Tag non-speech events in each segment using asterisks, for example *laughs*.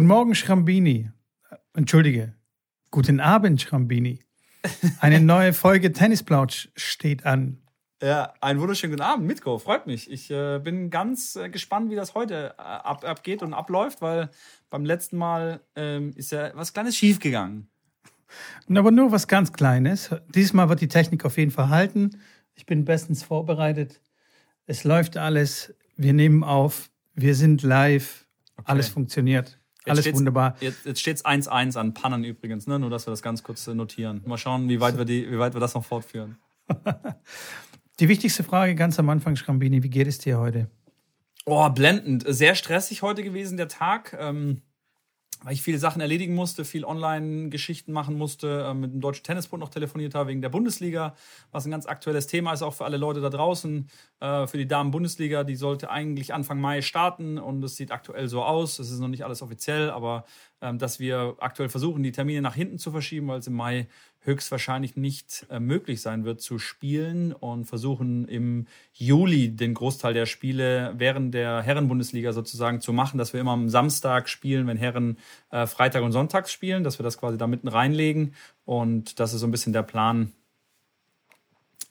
Guten Morgen, Schrambini. Entschuldige. Guten Abend, Schrambini. Eine *laughs* neue Folge Tennisplausch steht an. Ja, einen wunderschönen guten Abend, Mitko. Freut mich. Ich äh, bin ganz äh, gespannt, wie das heute äh, ab, abgeht und abläuft, weil beim letzten Mal ähm, ist ja was Kleines schiefgegangen. Aber nur was ganz Kleines. Diesmal wird die Technik auf jeden Fall halten. Ich bin bestens vorbereitet. Es läuft alles. Wir nehmen auf. Wir sind live. Okay. Alles funktioniert. Jetzt alles wunderbar. Jetzt, jetzt steht es 1-1 an Pannen übrigens, ne? nur dass wir das ganz kurz äh, notieren. Mal schauen, wie weit, wir, die, wie weit wir das noch fortführen. *laughs* Die wichtigste Frage ganz am Anfang, Schrambini, wie geht es dir heute? Oh, blendend. Sehr stressig heute gewesen, der Tag. Ähm, weil ich viele Sachen erledigen musste, viel Online-Geschichten machen musste, äh, mit dem Deutschen Tennisbund noch telefoniert habe wegen der Bundesliga, was ein ganz aktuelles Thema ist, auch für alle Leute da draußen. Äh, für die Damen-Bundesliga, die sollte eigentlich Anfang Mai starten und es sieht aktuell so aus. Es ist noch nicht alles offiziell, aber dass wir aktuell versuchen, die Termine nach hinten zu verschieben, weil es im Mai höchstwahrscheinlich nicht äh, möglich sein wird zu spielen und versuchen im Juli den Großteil der Spiele während der Herrenbundesliga sozusagen zu machen, dass wir immer am Samstag spielen, wenn Herren äh, Freitag und Sonntags spielen, dass wir das quasi da mitten reinlegen und das ist so ein bisschen der Plan.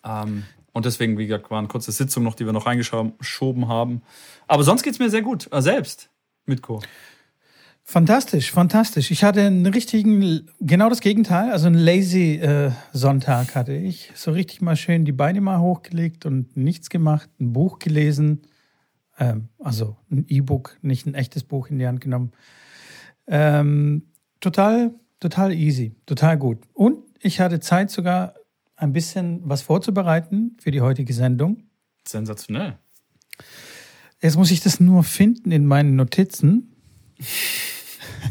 Ähm, und deswegen, wie gesagt, war eine kurze Sitzung noch, die wir noch reingeschoben haben. Aber sonst geht es mir sehr gut, äh, selbst, Mitko. Fantastisch, fantastisch. Ich hatte einen richtigen, genau das Gegenteil, also einen lazy äh, Sonntag hatte ich. So richtig mal schön die Beine mal hochgelegt und nichts gemacht, ein Buch gelesen, ähm, also ein E-Book, nicht ein echtes Buch in die Hand genommen. Ähm, total, total easy, total gut. Und ich hatte Zeit sogar ein bisschen was vorzubereiten für die heutige Sendung. Sensationell. Jetzt muss ich das nur finden in meinen Notizen. *laughs*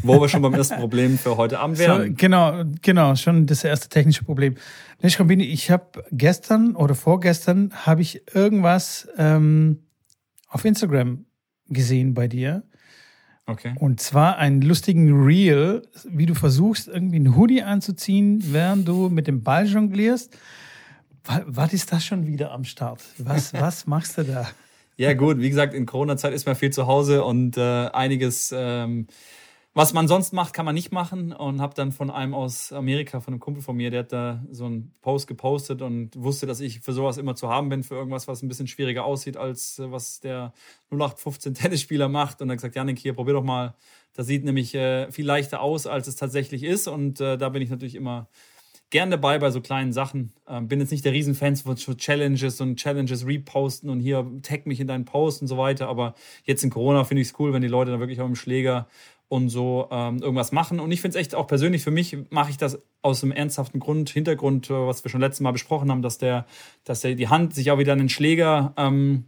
Wo wir schon beim ersten Problem für heute Abend wären. So, genau, genau, schon das erste technische Problem. Neschkambini, ich habe gestern oder vorgestern habe ich irgendwas ähm, auf Instagram gesehen bei dir. Okay. Und zwar einen lustigen Reel, wie du versuchst, irgendwie einen Hoodie anzuziehen, während du mit dem Ball jonglierst. Was ist das schon wieder am Start? Was, *laughs* was machst du da? Ja, gut, wie gesagt, in Corona-Zeit ist man viel zu Hause und äh, einiges ähm, was man sonst macht, kann man nicht machen. Und habe dann von einem aus Amerika, von einem Kumpel von mir, der hat da so einen Post gepostet und wusste, dass ich für sowas immer zu haben bin, für irgendwas, was ein bisschen schwieriger aussieht, als äh, was der 0815 *laughs* Tennisspieler macht. Und er hat gesagt, Janik, hier, probier doch mal. Das sieht nämlich äh, viel leichter aus, als es tatsächlich ist. Und äh, da bin ich natürlich immer gern dabei bei so kleinen Sachen. Ähm, bin jetzt nicht der Riesenfan von Challenges und Challenges reposten und hier tag mich in deinen Post und so weiter. Aber jetzt in Corona finde ich es cool, wenn die Leute da wirklich auch im Schläger und so ähm, irgendwas machen. Und ich finde es echt auch persönlich, für mich mache ich das aus einem ernsthaften Grund, Hintergrund, äh, was wir schon letztes Mal besprochen haben, dass der, dass der die Hand sich auch wieder an den Schläger ähm,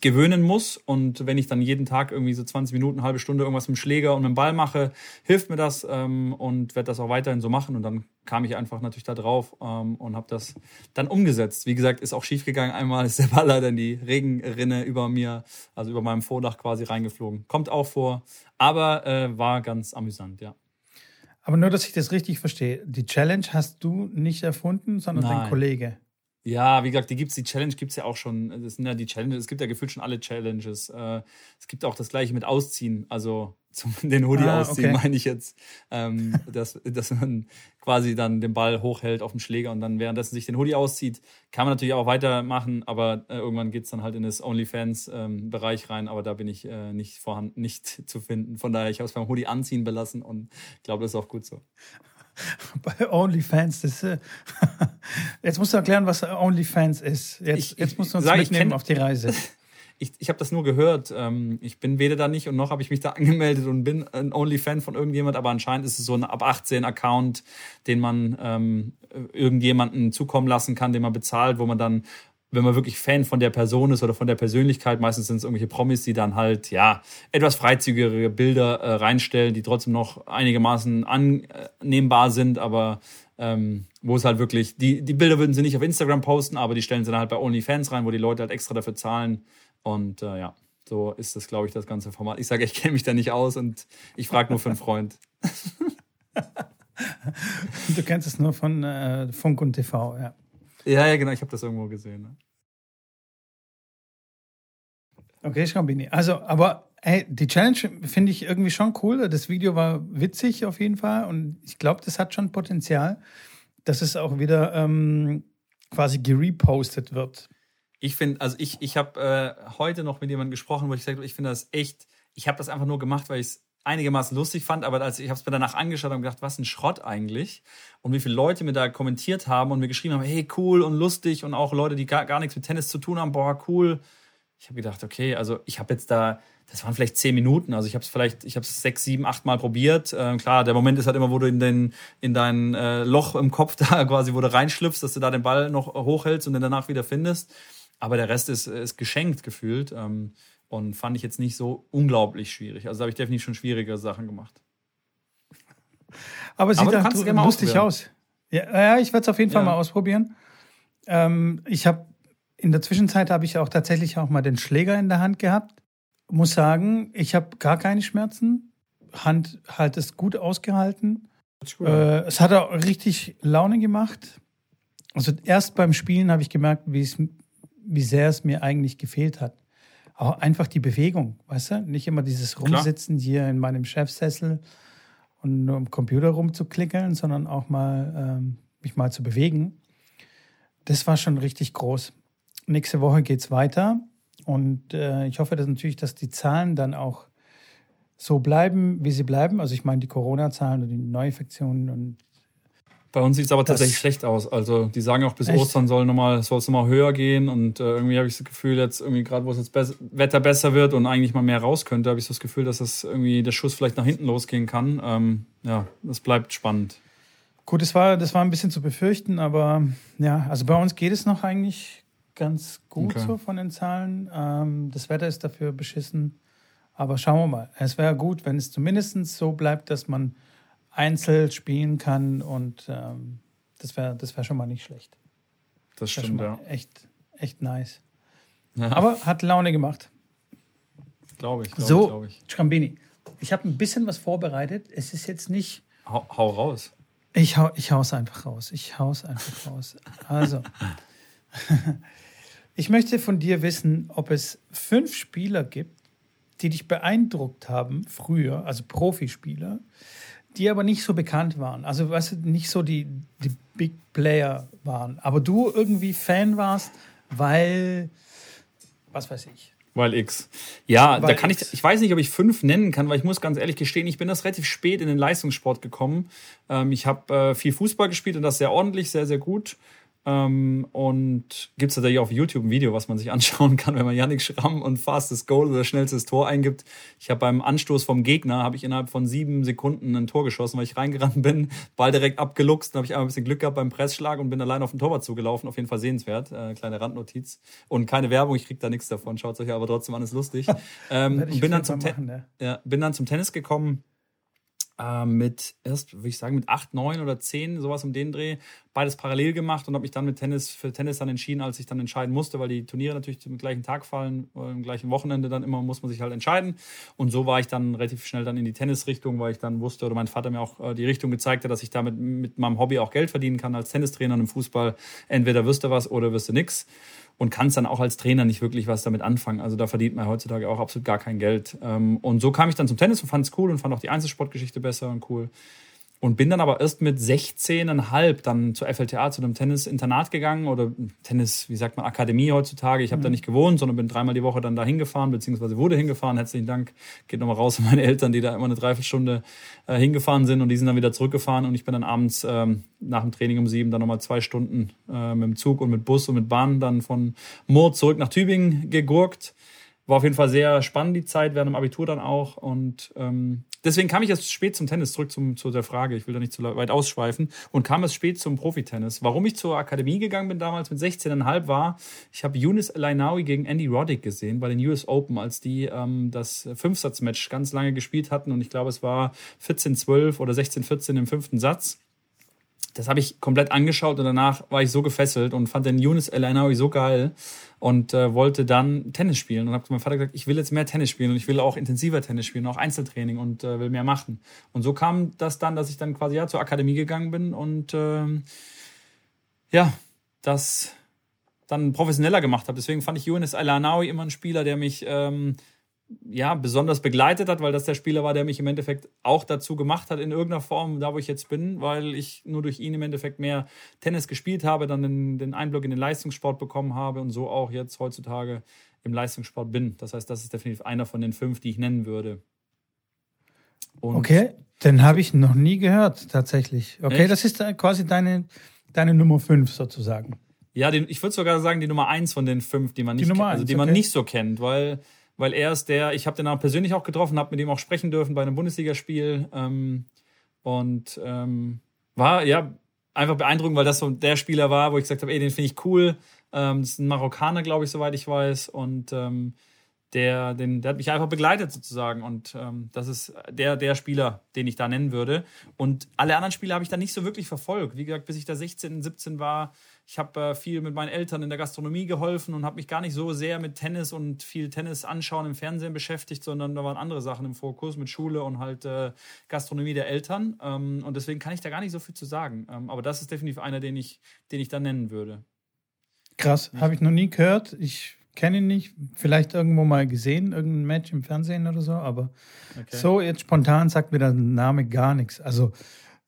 gewöhnen muss. Und wenn ich dann jeden Tag irgendwie so 20 Minuten, halbe Stunde irgendwas mit dem Schläger und mit dem Ball mache, hilft mir das ähm, und werde das auch weiterhin so machen. Und dann kam ich einfach natürlich da drauf ähm, und habe das dann umgesetzt. Wie gesagt, ist auch schief gegangen. Einmal ist der Ball leider in die Regenrinne über mir, also über meinem Vordach quasi reingeflogen. Kommt auch vor, aber äh, war ganz amüsant, ja. Aber nur, dass ich das richtig verstehe. Die Challenge hast du nicht erfunden, sondern Nein. dein Kollege. Ja, wie gesagt, die gibt's, die Challenge gibt es ja auch schon. Das sind ja die Challenges, es gibt ja gefühlt schon alle Challenges. Äh, es gibt auch das gleiche mit Ausziehen, also *laughs* zum, den Hoodie ah, ausziehen, okay. meine ich jetzt. Ähm, *laughs* dass, dass man quasi dann den Ball hochhält auf dem Schläger und dann währenddessen sich den Hoodie auszieht. Kann man natürlich auch weitermachen, aber äh, irgendwann geht's dann halt in das OnlyFans-Bereich ähm, rein, aber da bin ich äh, nicht vorhanden, nicht *laughs* zu finden. Von daher, ich habe es beim Hoodie anziehen belassen und glaube, das ist auch gut so. *laughs* bei OnlyFans. Das, äh, *laughs* jetzt musst du erklären, was OnlyFans ist. Jetzt, ich, jetzt musst du uns sag, mitnehmen auf die Reise. *laughs* Ich, ich habe das nur gehört. Ähm, ich bin weder da nicht und noch habe ich mich da angemeldet und bin ein OnlyFan von irgendjemand, aber anscheinend ist es so ein ab 18 Account, den man ähm, irgendjemanden zukommen lassen kann, den man bezahlt, wo man dann wenn man wirklich Fan von der Person ist oder von der Persönlichkeit, meistens sind es irgendwelche Promis, die dann halt, ja, etwas freizügigere Bilder äh, reinstellen, die trotzdem noch einigermaßen annehmbar sind, aber ähm, wo es halt wirklich, die, die Bilder würden sie nicht auf Instagram posten, aber die stellen sie dann halt bei OnlyFans rein, wo die Leute halt extra dafür zahlen. Und äh, ja, so ist das, glaube ich, das ganze Format. Ich sage, ich kenne mich da nicht aus und ich frage nur für einen Freund. *laughs* du kennst es nur von äh, Funk und TV, ja. Ja, ja, genau, ich habe das irgendwo gesehen. Ne? Okay, Schrambini. Also, aber hey, die Challenge finde ich irgendwie schon cool. Das Video war witzig auf jeden Fall und ich glaube, das hat schon Potenzial, dass es auch wieder ähm, quasi gerepostet wird. Ich finde, also ich, ich habe äh, heute noch mit jemandem gesprochen, wo ich gesagt habe, ich finde das echt, ich habe das einfach nur gemacht, weil ich es einigermaßen lustig fand, aber als ich habe es mir danach angeschaut und gedacht, was ein Schrott eigentlich und wie viele Leute mir da kommentiert haben und mir geschrieben haben, hey cool und lustig und auch Leute, die gar, gar nichts mit Tennis zu tun haben, boah cool. Ich habe gedacht, okay, also ich habe jetzt da, das waren vielleicht zehn Minuten, also ich habe es vielleicht, ich habe es sechs, sieben, acht Mal probiert. Ähm, klar, der Moment ist halt immer, wo du in den in dein äh, Loch im Kopf *laughs* da quasi, wo du reinschlüpfst, dass du da den Ball noch hochhältst und den danach wieder findest. Aber der Rest ist, ist geschenkt gefühlt. Ähm, und fand ich jetzt nicht so unglaublich schwierig. Also da habe ich definitiv schon schwierige Sachen gemacht. Aber es sieht auch lustig aus. Ja, ja ich werde es auf jeden Fall ja. mal ausprobieren. Ähm, ich habe in der Zwischenzeit habe ich auch tatsächlich auch mal den Schläger in der Hand gehabt. Muss sagen, ich habe gar keine Schmerzen. Hand halt es gut ausgehalten. Äh, es hat auch richtig Laune gemacht. Also erst beim Spielen habe ich gemerkt, wie sehr es mir eigentlich gefehlt hat auch einfach die Bewegung, weißt du? Nicht immer dieses Rumsitzen Klar. hier in meinem Chefsessel und nur im Computer rumzuklickeln, sondern auch mal ähm, mich mal zu bewegen. Das war schon richtig groß. Nächste Woche geht's weiter und äh, ich hoffe dass natürlich, dass die Zahlen dann auch so bleiben, wie sie bleiben. Also ich meine die Corona-Zahlen und die Neuinfektionen und bei uns sieht es aber tatsächlich schlecht aus. Also die sagen auch, bis echt? Ostern soll nochmal, soll es nochmal höher gehen. Und äh, irgendwie habe ich das Gefühl, jetzt irgendwie gerade, wo es jetzt be Wetter besser wird und eigentlich mal mehr raus könnte, habe ich so das Gefühl, dass das irgendwie der Schuss vielleicht nach hinten losgehen kann. Ähm, ja, das bleibt spannend. Gut, das war, das war ein bisschen zu befürchten, aber ja, also bei uns geht es noch eigentlich ganz gut okay. so von den Zahlen. Ähm, das Wetter ist dafür beschissen. Aber schauen wir mal. Es wäre gut, wenn es zumindest so bleibt, dass man Einzel spielen kann und ähm, das wäre das wär schon mal nicht schlecht. Das, das stimmt, ja. Echt, echt nice. Ja. Aber hat Laune gemacht. Glaube ich. Glaub so, ich, glaub ich. Schrambini, ich habe ein bisschen was vorbereitet. Es ist jetzt nicht. Hau, hau raus. Ich, hau, ich hau's einfach raus. Ich hau's einfach raus. Also, *laughs* ich möchte von dir wissen, ob es fünf Spieler gibt, die dich beeindruckt haben früher, also Profispieler, die aber nicht so bekannt waren. Also, weißt du, nicht so die, die Big Player waren. Aber du irgendwie Fan warst, weil, was weiß ich. Weil X. Ja, weil da kann X. ich, ich weiß nicht, ob ich fünf nennen kann, weil ich muss ganz ehrlich gestehen, ich bin das relativ spät in den Leistungssport gekommen. Ähm, ich habe äh, viel Fußball gespielt und das sehr ordentlich, sehr, sehr gut. Ähm, und gibt es tatsächlich auf YouTube ein Video, was man sich *laughs* anschauen kann, wenn man Yannick Schramm und fastest Goal oder schnellstes Tor eingibt. Ich habe beim Anstoß vom Gegner, habe ich innerhalb von sieben Sekunden ein Tor geschossen, weil ich reingerannt bin, Ball direkt abgeluchst, dann habe ich einmal ein bisschen Glück gehabt beim Pressschlag und bin allein auf den Torwart zugelaufen. Auf jeden Fall sehenswert, äh, kleine Randnotiz. Und keine Werbung, ich krieg da nichts davon, schaut euch aber trotzdem an, ist lustig. *laughs* ähm, bin, dann machen, ja. Ja, bin dann zum Tennis gekommen äh, mit erst, würde ich sagen, mit acht, neun oder zehn, sowas um den Dreh, beides parallel gemacht und habe mich dann mit Tennis für Tennis dann entschieden, als ich dann entscheiden musste, weil die Turniere natürlich zum gleichen Tag fallen, im gleichen Wochenende dann immer muss man sich halt entscheiden. Und so war ich dann relativ schnell dann in die Tennisrichtung, weil ich dann wusste oder mein Vater mir auch äh, die Richtung gezeigt hat, dass ich damit mit meinem Hobby auch Geld verdienen kann als Tennistrainer und im Fußball. Entweder wirst du was oder wirst du nix und kannst dann auch als Trainer nicht wirklich was damit anfangen. Also da verdient man heutzutage auch absolut gar kein Geld. Ähm, und so kam ich dann zum Tennis und fand es cool und fand auch die Einzelsportgeschichte besser und cool. Und bin dann aber erst mit 16,5 dann zur FLTA, zu einem Tennis-Internat gegangen oder Tennis, wie sagt man, Akademie heutzutage. Ich habe mhm. da nicht gewohnt, sondern bin dreimal die Woche dann da hingefahren, beziehungsweise wurde hingefahren. Herzlichen Dank. Geht nochmal raus an meine Eltern, die da immer eine Dreiviertelstunde äh, hingefahren sind und die sind dann wieder zurückgefahren. Und ich bin dann abends ähm, nach dem Training um sieben dann nochmal zwei Stunden äh, mit dem Zug und mit Bus und mit Bahn dann von Moor zurück nach Tübingen gegurkt war auf jeden Fall sehr spannend die Zeit, während dem Abitur dann auch. Und ähm, deswegen kam ich erst spät zum Tennis, zurück zum, zu der Frage, ich will da nicht zu weit ausschweifen, und kam erst spät zum Profitennis. Warum ich zur Akademie gegangen bin damals mit 16,5 war, ich habe Yunus Lainawi gegen Andy Roddick gesehen bei den US Open, als die ähm, das Fünfsatzmatch ganz lange gespielt hatten. Und ich glaube, es war 14-12 oder 16-14 im fünften Satz das habe ich komplett angeschaut und danach war ich so gefesselt und fand den Yunus El so geil und äh, wollte dann Tennis spielen und habe zu meinem Vater gesagt, ich will jetzt mehr Tennis spielen und ich will auch intensiver Tennis spielen, auch Einzeltraining und äh, will mehr machen. Und so kam das dann, dass ich dann quasi ja zur Akademie gegangen bin und äh, ja, das dann professioneller gemacht habe. Deswegen fand ich Younes Alanawi immer ein Spieler, der mich ähm, ja, besonders begleitet hat, weil das der Spieler war, der mich im Endeffekt auch dazu gemacht hat, in irgendeiner Form, da wo ich jetzt bin, weil ich nur durch ihn im Endeffekt mehr Tennis gespielt habe, dann den, den Einblick in den Leistungssport bekommen habe und so auch jetzt heutzutage im Leistungssport bin. Das heißt, das ist definitiv einer von den fünf, die ich nennen würde. Und okay, den habe ich noch nie gehört, tatsächlich. Okay, echt? das ist quasi deine, deine Nummer fünf sozusagen. Ja, den, ich würde sogar sagen, die Nummer eins von den fünf, die man nicht, die Nummer also die man nicht so kennt, weil weil er ist der, ich habe den auch persönlich auch getroffen, habe mit ihm auch sprechen dürfen bei einem Bundesligaspiel ähm, und ähm, war ja einfach beeindruckend, weil das so der Spieler war, wo ich gesagt habe, ey, den finde ich cool. Ähm, das ist ein Marokkaner, glaube ich, soweit ich weiß und ähm, der, den, der hat mich einfach begleitet sozusagen und ähm, das ist der, der Spieler, den ich da nennen würde. Und alle anderen Spiele habe ich da nicht so wirklich verfolgt. Wie gesagt, bis ich da 16, 17 war, ich habe äh, viel mit meinen Eltern in der Gastronomie geholfen und habe mich gar nicht so sehr mit Tennis und viel Tennis anschauen im Fernsehen beschäftigt, sondern da waren andere Sachen im Fokus mit Schule und halt äh, Gastronomie der Eltern. Ähm, und deswegen kann ich da gar nicht so viel zu sagen. Ähm, aber das ist definitiv einer, den ich, den ich da nennen würde. Krass, habe ich noch nie gehört. Ich kenne ihn nicht. Vielleicht irgendwo mal gesehen, irgendein Match im Fernsehen oder so. Aber okay. so jetzt spontan sagt mir der Name gar nichts. Also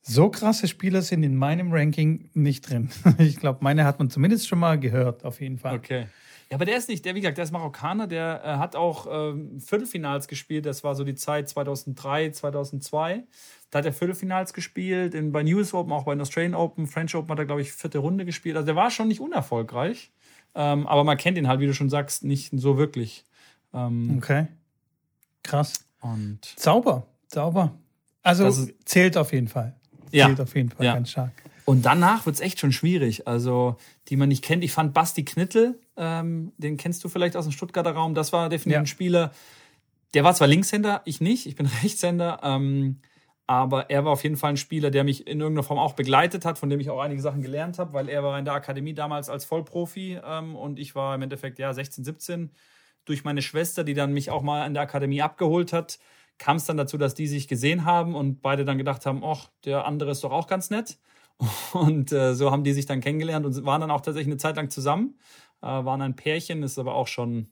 so krasse Spieler sind in meinem Ranking nicht drin. *laughs* Ich glaube, meine hat man zumindest schon mal gehört, auf jeden Fall. Okay. Ja, aber der ist nicht, der, wie gesagt, der ist Marokkaner, der äh, hat auch ähm, Viertelfinals gespielt. Das war so die Zeit 2003, 2002. Da hat er Viertelfinals gespielt, in, bei News Open, auch bei den Australian Open, French Open hat er, glaube ich, vierte Runde gespielt. Also der war schon nicht unerfolgreich. Ähm, aber man kennt ihn halt, wie du schon sagst, nicht so wirklich. Ähm, okay. Krass. Und Zauber, Zauber. Also zählt auf jeden Fall. Ja. Zählt auf jeden Fall ja. ganz stark. Und danach wird es echt schon schwierig. Also, die man nicht kennt. Ich fand Basti Knittel, ähm, den kennst du vielleicht aus dem Stuttgarter Raum. Das war definitiv ja. ein Spieler. Der war zwar Linkshänder, ich nicht. Ich bin *laughs* Rechtshänder. Ähm, aber er war auf jeden Fall ein Spieler, der mich in irgendeiner Form auch begleitet hat, von dem ich auch einige Sachen gelernt habe, weil er war in der Akademie damals als Vollprofi ähm, und ich war im Endeffekt ja 16, 17. Durch meine Schwester, die dann mich auch mal in der Akademie abgeholt hat, kam es dann dazu, dass die sich gesehen haben und beide dann gedacht haben, ach, der andere ist doch auch ganz nett. *laughs* Und äh, so haben die sich dann kennengelernt und waren dann auch tatsächlich eine Zeit lang zusammen, äh, waren ein Pärchen, ist aber auch schon,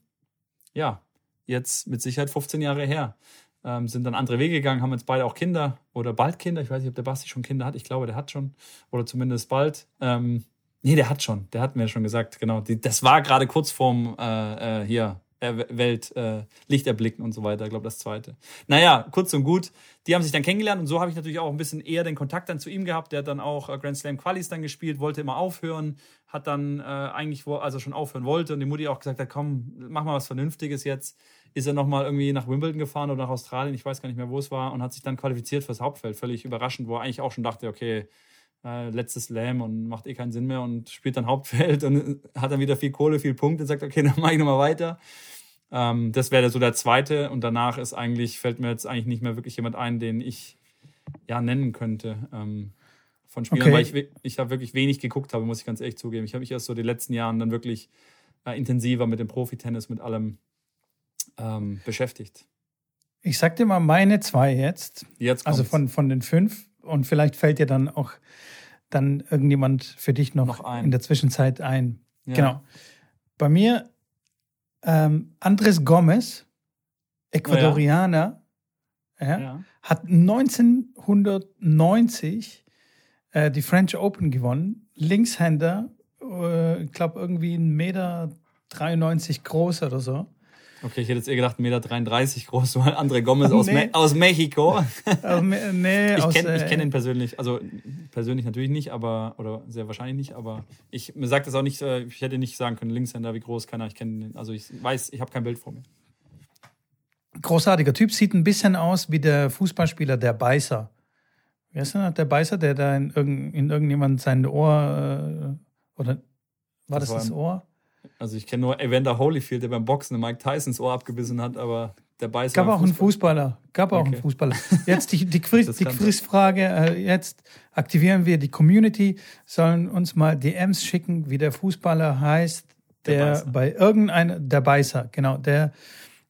ja, jetzt mit Sicherheit 15 Jahre her. Ähm, sind dann andere Wege gegangen, haben jetzt beide auch Kinder oder bald Kinder. Ich weiß nicht, ob der Basti schon Kinder hat. Ich glaube, der hat schon. Oder zumindest bald. Ähm, nee, der hat schon. Der hat mir schon gesagt, genau. Die, das war gerade kurz vorm äh, äh, hier Welt äh, Licht erblicken und so weiter. Ich glaube, das zweite. Naja, kurz und gut. Die haben sich dann kennengelernt und so habe ich natürlich auch ein bisschen eher den Kontakt dann zu ihm gehabt. Der hat dann auch äh, Grand Slam Qualis dann gespielt, wollte immer aufhören, hat dann äh, eigentlich, wo, also schon aufhören wollte und die Mutti auch gesagt hat, komm, mach mal was Vernünftiges jetzt. Ist er nochmal irgendwie nach Wimbledon gefahren oder nach Australien, ich weiß gar nicht mehr, wo es war, und hat sich dann qualifiziert fürs Hauptfeld. Völlig überraschend, wo er eigentlich auch schon dachte, okay, äh, letztes Slam und macht eh keinen Sinn mehr und spielt dann Hauptfeld und *laughs* hat dann wieder viel Kohle, viel Punkte und sagt, okay, *laughs* dann mache ich nochmal weiter. Ähm, das wäre so der zweite und danach ist eigentlich, fällt mir jetzt eigentlich nicht mehr wirklich jemand ein, den ich ja nennen könnte. Ähm, von Spielern, okay. weil ich, ich habe wirklich wenig geguckt habe, muss ich ganz ehrlich zugeben. Ich habe mich erst so die letzten Jahren dann wirklich äh, intensiver mit dem Profitennis, mit allem ähm, beschäftigt. Ich sag dir mal meine zwei jetzt. Jetzt also kommt's. Also von, von den fünf und vielleicht fällt dir dann auch dann irgendjemand für dich noch, noch in der Zwischenzeit ein. Ja. Genau. Bei mir ähm, Andres Gomez, Ecuadorianer, ja. Ja, hat 1990 äh, die French Open gewonnen. Linkshänder, äh, ich glaube irgendwie 1,93 Meter 93 groß oder so. Okay, ich hätte jetzt eher gedacht 1,33 Meter groß, weil André Gomez aus, nee. Me aus Mexiko. *laughs* nee, ich kenne äh, kenn ihn persönlich, also persönlich natürlich nicht, aber, oder sehr wahrscheinlich nicht, aber ich, mir sagt das auch nicht, äh, ich hätte nicht sagen können, Linkshänder, wie groß, keiner, ich kenne ihn, also ich weiß, ich habe kein Bild vor mir. Großartiger Typ, sieht ein bisschen aus wie der Fußballspieler, der Beißer. Wer ist denn der Beißer, der da in, irgend, in irgendjemand sein Ohr, äh, oder war das das, das Ohr? Also ich kenne nur Evander Holyfield, der beim Boxen Mike Tysons Ohr abgebissen hat, aber der Beißer. Gab auch einen Fußballer. Gab auch okay. einen Fußballer. Jetzt die, die, Quiz, die Quizfrage. Äh, jetzt aktivieren wir die Community, sollen uns mal DMs schicken, wie der Fußballer heißt, der, der bei irgendeiner, der Beißer, genau, der,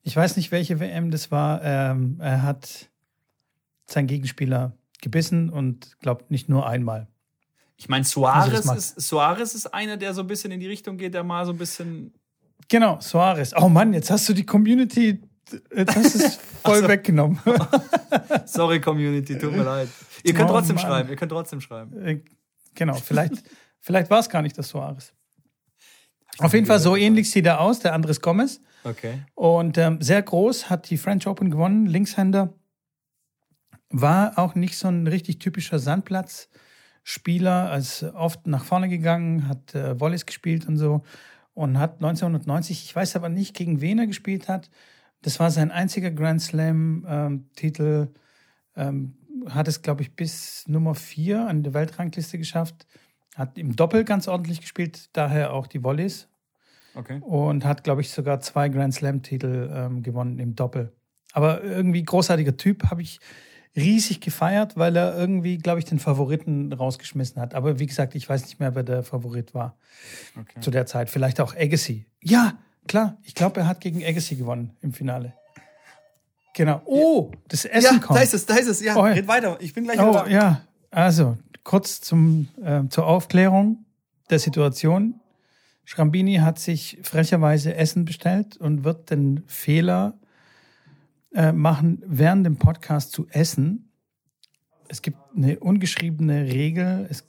ich weiß nicht, welche WM das war, ähm, er hat seinen Gegenspieler gebissen und glaubt nicht nur einmal. Ich meine, Suarez, also ist, Suarez ist einer, der so ein bisschen in die Richtung geht, der mal so ein bisschen. Genau, Suarez. Oh Mann, jetzt hast du die Community, jetzt hast du es *laughs* voll so. weggenommen. *laughs* Sorry, Community, tut mir leid. Ihr könnt oh, trotzdem Mann. schreiben, ihr könnt trotzdem schreiben. Äh, genau, vielleicht, *laughs* vielleicht war es gar nicht das Suarez. Auf jeden Fall so ähnlich sieht er aus, der Andres Gomez. Okay. Und ähm, sehr groß, hat die French Open gewonnen, Linkshänder. War auch nicht so ein richtig typischer Sandplatzspieler, ist oft nach vorne gegangen, hat äh, Volleys gespielt und so. Und hat 1990, ich weiß aber nicht, gegen wen er gespielt hat. Das war sein einziger Grand Slam-Titel. Ähm, ähm, hat es, glaube ich, bis Nummer vier an der Weltrangliste geschafft. Hat im Doppel ganz ordentlich gespielt, daher auch die Volleys. Okay. Und hat, glaube ich, sogar zwei Grand Slam-Titel ähm, gewonnen im Doppel. Aber irgendwie großartiger Typ, habe ich riesig gefeiert, weil er irgendwie, glaube ich, den Favoriten rausgeschmissen hat. Aber wie gesagt, ich weiß nicht mehr, wer der Favorit war okay. zu der Zeit. Vielleicht auch Agassi. Ja, klar. Ich glaube, er hat gegen Agassi gewonnen im Finale. Genau. Oh, das Essen ja, kommt. Da ist es, da ist es. Ja, oh, red weiter. Ich bin gleich oh, da. Ja, also kurz zum, äh, zur Aufklärung der Situation. Schrambini hat sich frecherweise Essen bestellt und wird den Fehler äh, machen, während dem Podcast zu essen. Es gibt eine ungeschriebene Regel, es,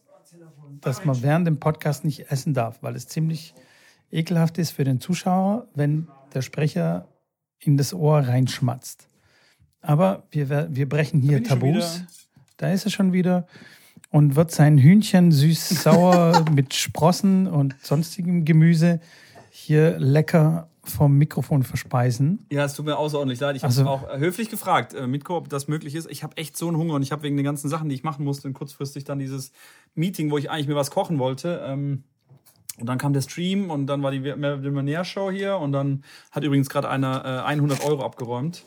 dass man während dem Podcast nicht essen darf, weil es ziemlich ekelhaft ist für den Zuschauer, wenn der Sprecher in das Ohr reinschmatzt. Aber wir, wir brechen hier Tabus. Da ist er schon wieder und wird sein Hühnchen süß-sauer *laughs* mit Sprossen und sonstigem Gemüse hier lecker vom Mikrofon verspeisen. Ja, es tut mir außerordentlich leid. Ich also, habe auch höflich gefragt, äh, Mitko, ob das möglich ist. Ich habe echt so einen Hunger und ich habe wegen den ganzen Sachen, die ich machen musste, kurzfristig dann dieses Meeting, wo ich eigentlich mir was kochen wollte. Ähm, und dann kam der Stream und dann war die Millionär-Show hier und dann hat übrigens gerade einer äh, 100 Euro abgeräumt.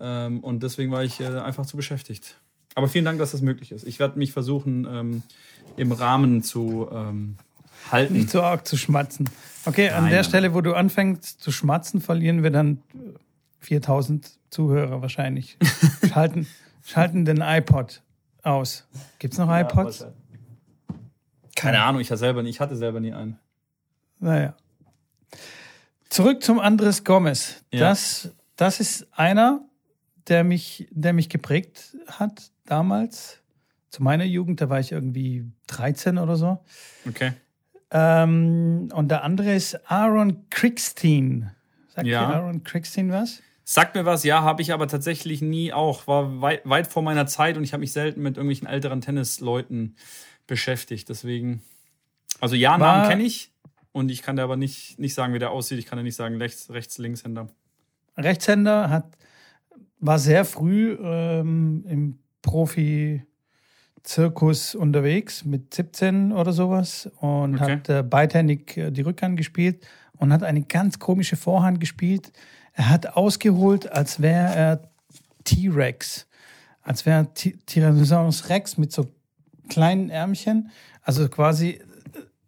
Ähm, und deswegen war ich äh, einfach zu beschäftigt. Aber vielen Dank, dass das möglich ist. Ich werde mich versuchen, ähm, im Rahmen zu ähm, halten. Nicht so arg zu schmatzen. Okay, nein, an der. Stelle, wo du anfängst zu schmatzen, verlieren wir dann 4000 Zuhörer wahrscheinlich. *laughs* schalten, schalten den iPod aus. Gibt's noch iPods? Ja, Keine Ahnung, ich hatte selber nie, ich hatte selber nie einen. Naja. Zurück zum Andres Gomez. Ja. Das, das ist einer, der mich, der mich geprägt hat damals. Zu meiner Jugend, da war ich irgendwie 13 oder so. Okay. Ähm, und der andere ist Aaron Crickstein. Sagt ja. dir Aaron Crickstein was? Sagt mir was, ja, habe ich aber tatsächlich nie auch. War weit, weit vor meiner Zeit und ich habe mich selten mit irgendwelchen älteren Tennisleuten beschäftigt. Deswegen, also ja, Namen kenne ich und ich kann dir aber nicht, nicht sagen, wie der aussieht. Ich kann dir nicht sagen, rechts, rechts, Linkshänder. Rechtshänder hat, war sehr früh ähm, im Profi-Zirkus unterwegs mit 17 oder sowas und okay. hat äh, beidhändig äh, die Rückhand gespielt und hat eine ganz komische Vorhand gespielt. Er hat ausgeholt, als wäre er T-Rex, als wäre Tyrannosaurus Rex mit so kleinen Ärmchen. Also quasi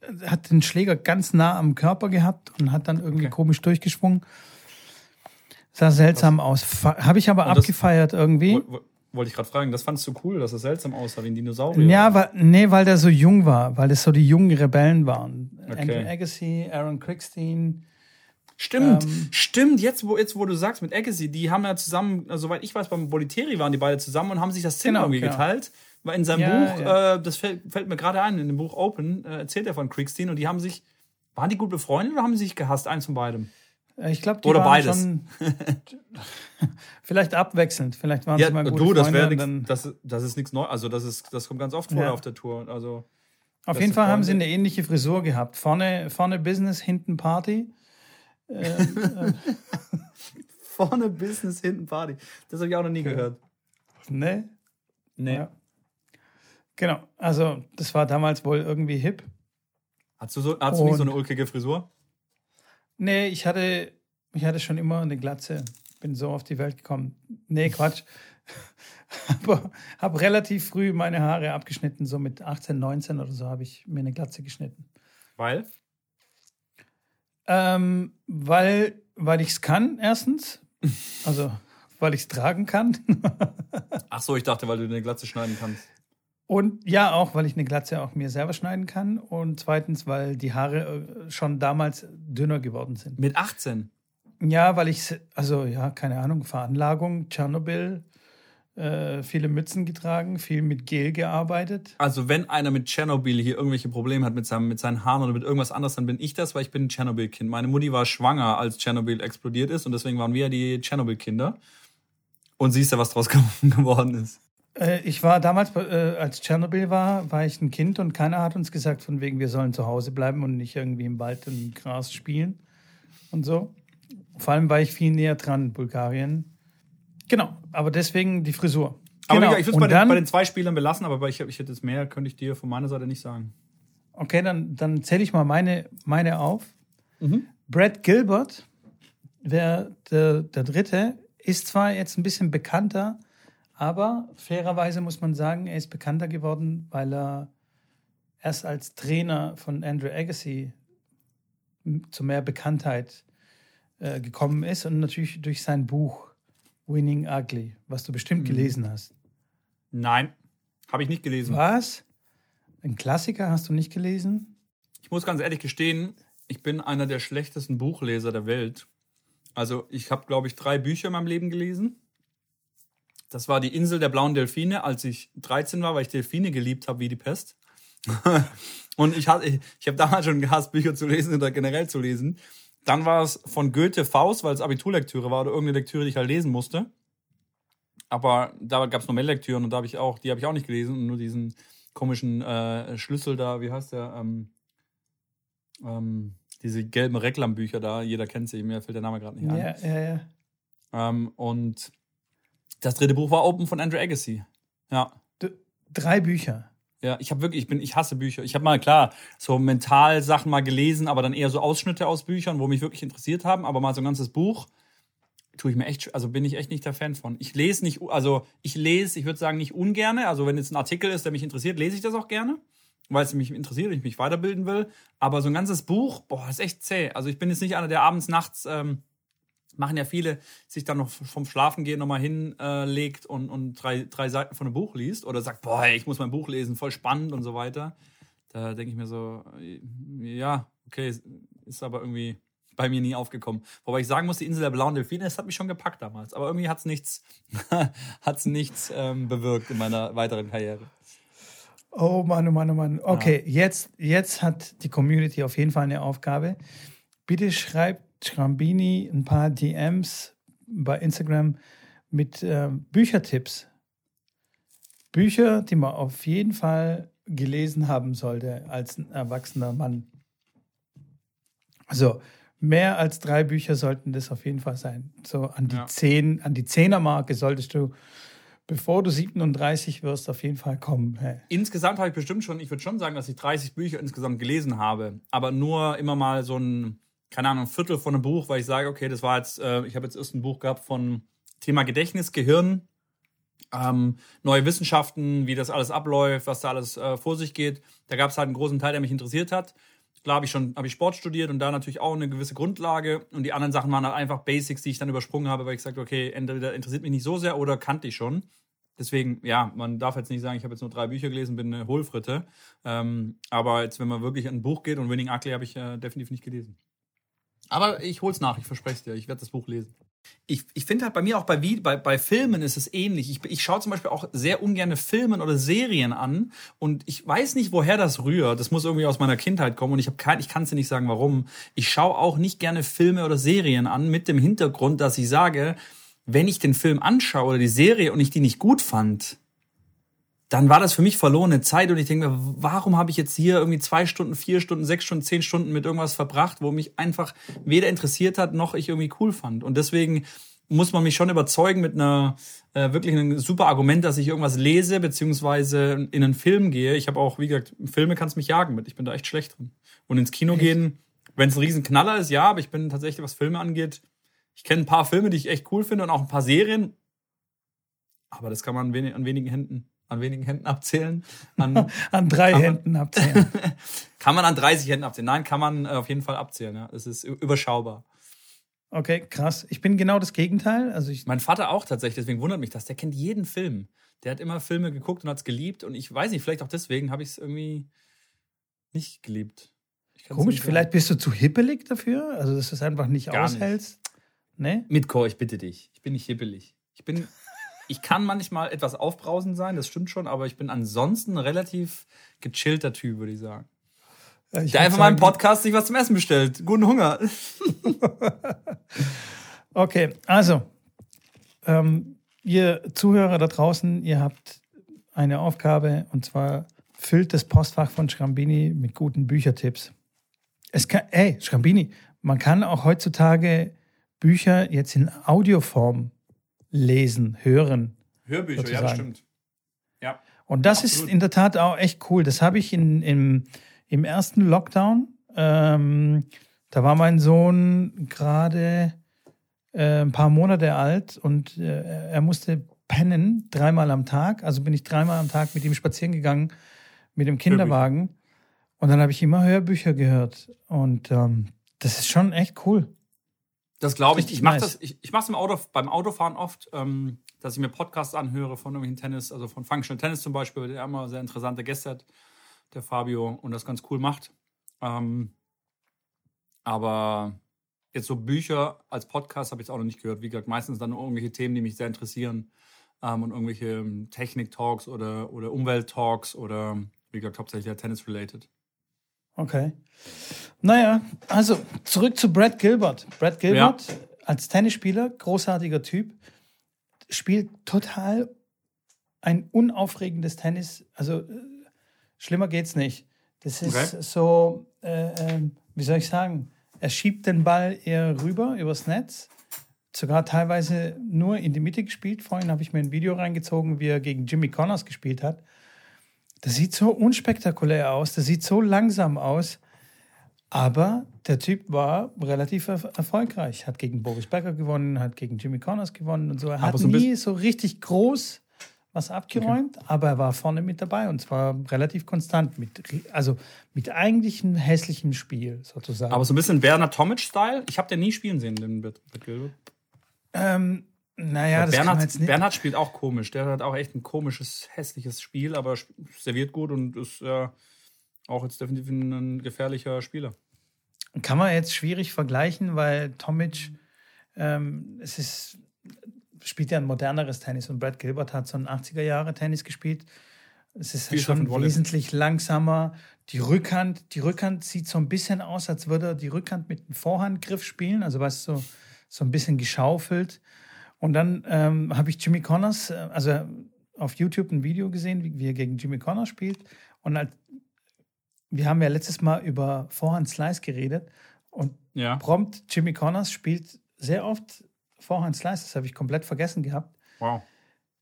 äh, hat den Schläger ganz nah am Körper gehabt und hat dann irgendwie okay. komisch durchgeschwungen. Sah seltsam aus. Habe ich aber abgefeiert irgendwie. Wollte ich gerade fragen, das fandst du cool, dass er seltsam aussah wie ein Dinosaurier? Ja, weil, nee, weil der so jung war, weil das so die jungen Rebellen waren. Okay. Andrew Agassi, Aaron Crickstein. Stimmt, ähm, stimmt. Jetzt wo, jetzt, wo du sagst mit Agassi, die haben ja zusammen, äh, soweit ich weiß, beim Boliteri waren die beide zusammen und haben sich das Zimmer genau, irgendwie genau. geteilt. Weil in seinem ja, Buch, ja. Äh, das fällt, fällt, mir gerade ein, in dem Buch Open, äh, erzählt er von Crickstein und die haben sich, waren die gut befreundet oder haben sie sich gehasst? Eins von beidem. Äh, ich glaube, die Oder waren beides. Schon, *laughs* vielleicht abwechselnd. Vielleicht waren ja, sie mal gute du, das, nix, das, das ist nichts Neues. Also das ist, das kommt ganz oft vor ja. auf der Tour. Also auf jeden Fall Freunde. haben sie eine ähnliche Frisur gehabt. Vorne, vorne Business, hinten Party. *laughs* Ähm, äh. vorne Business, hinten Party. Das habe ich auch noch nie gehört. Nee? Nee. Ja. Genau. Also das war damals wohl irgendwie hip. Hast du, so, hast du nicht so eine ulkige Frisur? Nee, ich hatte, ich hatte schon immer eine Glatze. Bin so auf die Welt gekommen. Nee, Quatsch. *laughs* Aber habe relativ früh meine Haare abgeschnitten, so mit 18, 19 oder so habe ich mir eine Glatze geschnitten. Weil? Ähm, weil weil ich es kann, erstens. Also, weil ich es tragen kann. *laughs* Ach so, ich dachte, weil du eine Glatze schneiden kannst. Und ja, auch, weil ich eine Glatze auch mir selber schneiden kann. Und zweitens, weil die Haare äh, schon damals dünner geworden sind. Mit 18? Ja, weil ich, also ja, keine Ahnung, Veranlagung, Tschernobyl, äh, viele Mützen getragen, viel mit Gel gearbeitet. Also wenn einer mit Tschernobyl hier irgendwelche Probleme hat mit, seinem, mit seinen Haaren oder mit irgendwas anderes, dann bin ich das, weil ich bin ein Tschernobyl-Kind. Meine Mutti war schwanger, als Tschernobyl explodiert ist und deswegen waren wir ja die Tschernobyl-Kinder. Und siehst ja, was draus *laughs* geworden ist. Äh, ich war damals, äh, als Tschernobyl war, war ich ein Kind und keiner hat uns gesagt, von wegen, wir sollen zu Hause bleiben und nicht irgendwie im Wald und im Gras spielen und so. Vor allem war ich viel näher dran, Bulgarien. Genau, aber deswegen die Frisur. Aber genau. ich würde es bei, den- bei den zwei Spielern belassen, aber ich, ich hätte es mehr, könnte ich dir von meiner Seite nicht sagen. Okay, dann, dann zähle ich mal meine, meine auf. Mhm. Brad Gilbert, der, der, der Dritte, ist zwar jetzt ein bisschen bekannter, aber fairerweise muss man sagen, er ist bekannter geworden, weil er erst als Trainer von Andrew Agassi zu mehr Bekanntheit äh, gekommen ist und natürlich durch sein Buch Winning Ugly, was du bestimmt Mhm. gelesen hast. Nein, habe ich nicht gelesen. Was? Ein Klassiker hast du nicht gelesen? Ich muss ganz ehrlich gestehen, ich bin einer der schlechtesten Buchleser der Welt. Also ich habe, glaube ich, drei Bücher in meinem Leben gelesen. Das war die Insel der blauen Delfine, als ich 13 war, weil ich Delfine geliebt habe wie die Pest. *laughs* Und ich, hatte- ich habe damals schon gehasst, Bücher zu lesen oder generell zu lesen. Dann war es von Goethe Faust, weil es Abiturlektüre war oder irgendeine Lektüre, die ich halt lesen musste. Aber da gab es normale Lektüren und da habe ich auch, die habe ich auch nicht gelesen und nur diesen komischen äh, Schlüssel da, wie heißt der? Ähm, ähm, diese gelben Reklambücher da, jeder kennt sie, mir fällt der Name gerade nicht ein. Ja, ja, ja. Ähm, und das dritte Buch war Open von Andrew Agassi. Ja. D drei Bücher. Ja, ich habe wirklich, ich bin, ich hasse Bücher. Ich habe mal klar so Mentalsachen mal gelesen, aber dann eher so Ausschnitte aus Büchern, wo mich wirklich interessiert haben. Aber mal so ein ganzes Buch tue ich mir echt, also bin ich echt nicht der Fan von. Ich lese nicht, also ich lese, ich würde sagen nicht ungerne. Also wenn jetzt ein Artikel ist, der mich interessiert, lese ich das auch gerne, weil es mich interessiert, ich mich weiterbilden will. Aber so ein ganzes Buch, boah, ist echt zäh. Also ich bin jetzt nicht einer, der abends nachts ähm, machen ja viele, sich dann noch vom Schlafengehen nochmal hinlegt äh, und, und drei, drei Seiten von einem Buch liest oder sagt, boah, ich muss mein Buch lesen, voll spannend und so weiter. Da denke ich mir so, äh, ja, okay, ist aber irgendwie bei mir nie aufgekommen. Wobei ich sagen muss, die Insel der blauen Delfine, das hat mich schon gepackt damals. Aber irgendwie hat es nichts, *laughs* hat's nichts ähm, bewirkt in meiner weiteren Karriere. Oh Mann, oh Mann, oh Mann. Okay, jetzt, jetzt hat die Community auf jeden Fall eine Aufgabe. Bitte schreibt Schrambini ein paar DMs bei Instagram mit ähm, Büchertipps. Bücher, die man auf jeden Fall gelesen haben sollte als ein erwachsener Mann. Also mehr als drei Bücher sollten das auf jeden Fall sein. So an die Ja. zehn, an die Zehnermarke solltest du, bevor du 37 wirst, auf jeden Fall kommen. Hey. Insgesamt habe ich bestimmt schon, ich würde schon sagen, dass ich 30 Bücher insgesamt gelesen habe, aber nur immer mal so ein, keine Ahnung, ein Viertel von einem Buch, weil ich sage, okay, das war jetzt, äh, ich habe jetzt erst ein Buch gehabt von Thema Gedächtnis, Gehirn, ähm, neue Wissenschaften, wie das alles abläuft, was da alles äh, vor sich geht. Da gab es halt einen großen Teil, der mich interessiert hat. Klar habe ich schon habe ich Sport studiert und da natürlich auch eine gewisse Grundlage. Und die anderen Sachen waren halt einfach Basics, die ich dann übersprungen habe, weil ich sagte, okay, entweder interessiert mich nicht so sehr oder kannte ich schon. Deswegen, ja, man darf jetzt nicht sagen, ich habe jetzt nur drei Bücher gelesen, bin eine Hohlfritte. Ähm, aber jetzt, wenn man wirklich an ein Buch geht und Winning Ugly habe ich äh, definitiv nicht gelesen. Aber ich hol's nach, ich verspreche es dir, ich werde das Buch lesen. Ich, ich finde halt bei mir auch bei, bei, bei Filmen ist es ähnlich. Ich, ich schaue zum Beispiel auch sehr ungerne Filmen oder Serien an und ich weiß nicht, woher das rührt. Das muss irgendwie aus meiner Kindheit kommen und ich, hab kein, ich kann es dir nicht sagen, warum. Ich schaue auch nicht gerne Filme oder Serien an mit dem Hintergrund, dass ich sage, wenn ich den Film anschaue oder die Serie und ich die nicht gut fand, dann war das für mich verlorene Zeit und ich denke mir, warum habe ich jetzt hier irgendwie zwei Stunden, vier Stunden, sechs Stunden, zehn Stunden mit irgendwas verbracht, wo mich einfach weder interessiert hat, noch ich irgendwie cool fand. Und deswegen muss man mich schon überzeugen mit einer äh, wirklich einem super Argument, dass ich irgendwas lese, beziehungsweise in einen Film gehe. Ich habe auch, wie gesagt, Filme kannst mich jagen mit. Ich bin da echt schlecht drin. Und ins Kino gehen, wenn es ein riesen Knaller ist, ja, aber ich bin tatsächlich, was Filme angeht, ich kenne ein paar Filme, die ich echt cool finde und auch ein paar Serien. Aber das kann man an wenigen Händen, an wenigen Händen abzählen. An, *laughs* An drei Händen abzählen. *laughs* kann man an 30 Händen abzählen? Nein, kann man äh, auf jeden Fall abzählen. Ja, es ist überschaubar. Okay, krass. Ich bin genau das Gegenteil. Also ich, Mein Vater auch tatsächlich, deswegen wundert mich das. Der kennt jeden Film. der hat immer Filme geguckt und hat es geliebt. Und ich weiß nicht, vielleicht auch deswegen habe ich es irgendwie nicht geliebt. Komisch, vielleicht bist du zu hippelig dafür? Also, dass du es einfach nicht Gar aushältst? Nicht. Nee? Mitko, ich bitte dich. Ich bin nicht hippelig. Ich bin. Ich kann manchmal etwas aufbrausend sein, das stimmt schon, aber ich bin ansonsten ein relativ gechillter Typ, würde ich sagen. Ja, ich der einfach mal im Podcast sich was zum Essen bestellt. Guten Hunger. *laughs* okay, also, ähm, ihr Zuhörer da draußen, ihr habt eine Aufgabe und zwar füllt das Postfach von Schrambini mit guten Büchertipps. Es kann, ey, Schrambini, man kann auch heutzutage Bücher jetzt in Audioform lesen, hören. Hörbücher, sozusagen. ja, das stimmt. Ja. Und das Absolut. ist in der Tat auch echt cool. Das habe ich in, in, im ersten Lockdown. Ähm, da war mein Sohn gerade äh, ein paar Monate alt und äh, er musste pennen dreimal am Tag. Also bin ich dreimal am Tag mit ihm spazieren gegangen mit dem Kinderwagen. Hörbücher. Und dann habe ich immer Hörbücher gehört. Und ähm, das ist schon echt cool. Das glaube ich. Ich mache nice. das, ich, ich mache es Auto, beim Autofahren oft, ähm, dass ich mir Podcasts anhöre von irgendwelchen Tennis, also von Functional Tennis zum Beispiel, der immer sehr interessante Gäste hat, der Fabio, und das ganz cool macht. Ähm, aber jetzt so Bücher als Podcast habe ich es auch noch nicht gehört. Wie gesagt, meistens dann irgendwelche Themen, die mich sehr interessieren ähm, und irgendwelche ähm, Technik-Talks oder, oder Umwelt-Talks oder wie gesagt, hauptsächlich Tennis-related. Okay. Naja, also zurück zu Brad Gilbert. Brad Gilbert ja. als Tennisspieler, großartiger Typ, spielt total ein unaufregendes Tennis. Also äh, schlimmer geht's nicht. Das ist okay. so, äh, äh, wie soll ich sagen, er schiebt den Ball eher rüber übers Netz. Sogar teilweise nur in die Mitte gespielt. Vorhin habe ich mir ein Video reingezogen, wie er gegen Jimmy Connors gespielt hat. Das sieht so unspektakulär aus, das sieht so langsam aus. Aber der Typ war relativ er erfolgreich. Hat gegen Boris Becker gewonnen, hat gegen Jimmy Connors gewonnen und so. Er hat so nie so richtig groß was abgeräumt, okay. aber er war vorne mit dabei und zwar relativ konstant. Mit, also mit eigentlich einem hässlichen Spiel sozusagen. Aber so ein bisschen Werner Tomic-Style. Ich habe den nie spielen sehen, den Bert Gilbert. Ähm, naja, das Bernhard, jetzt nicht. Bernhard spielt auch komisch. Der hat auch echt ein komisches, hässliches Spiel, aber serviert gut und ist äh, auch jetzt definitiv ein gefährlicher Spieler. Kann man jetzt schwierig vergleichen, weil Tomic, ähm, es ist, spielt ja ein moderneres Tennis und Brad Gilbert hat so ein 80er-Jahre-Tennis gespielt. Es ist halt schon wesentlich langsamer. Die Rückhand, die Rückhand sieht so ein bisschen aus, als würde er die Rückhand mit einem Vorhandgriff spielen, also weißt du, so, so ein bisschen geschaufelt. Und dann ähm, habe ich Jimmy Connors, äh, also auf YouTube ein Video gesehen, wie, wie er gegen Jimmy Connors spielt. Und halt, wir haben ja letztes Mal über Vorhand Slice geredet. Und ja. prompt Jimmy Connors spielt sehr oft Vorhand Slice. Das habe ich komplett vergessen gehabt. Wow.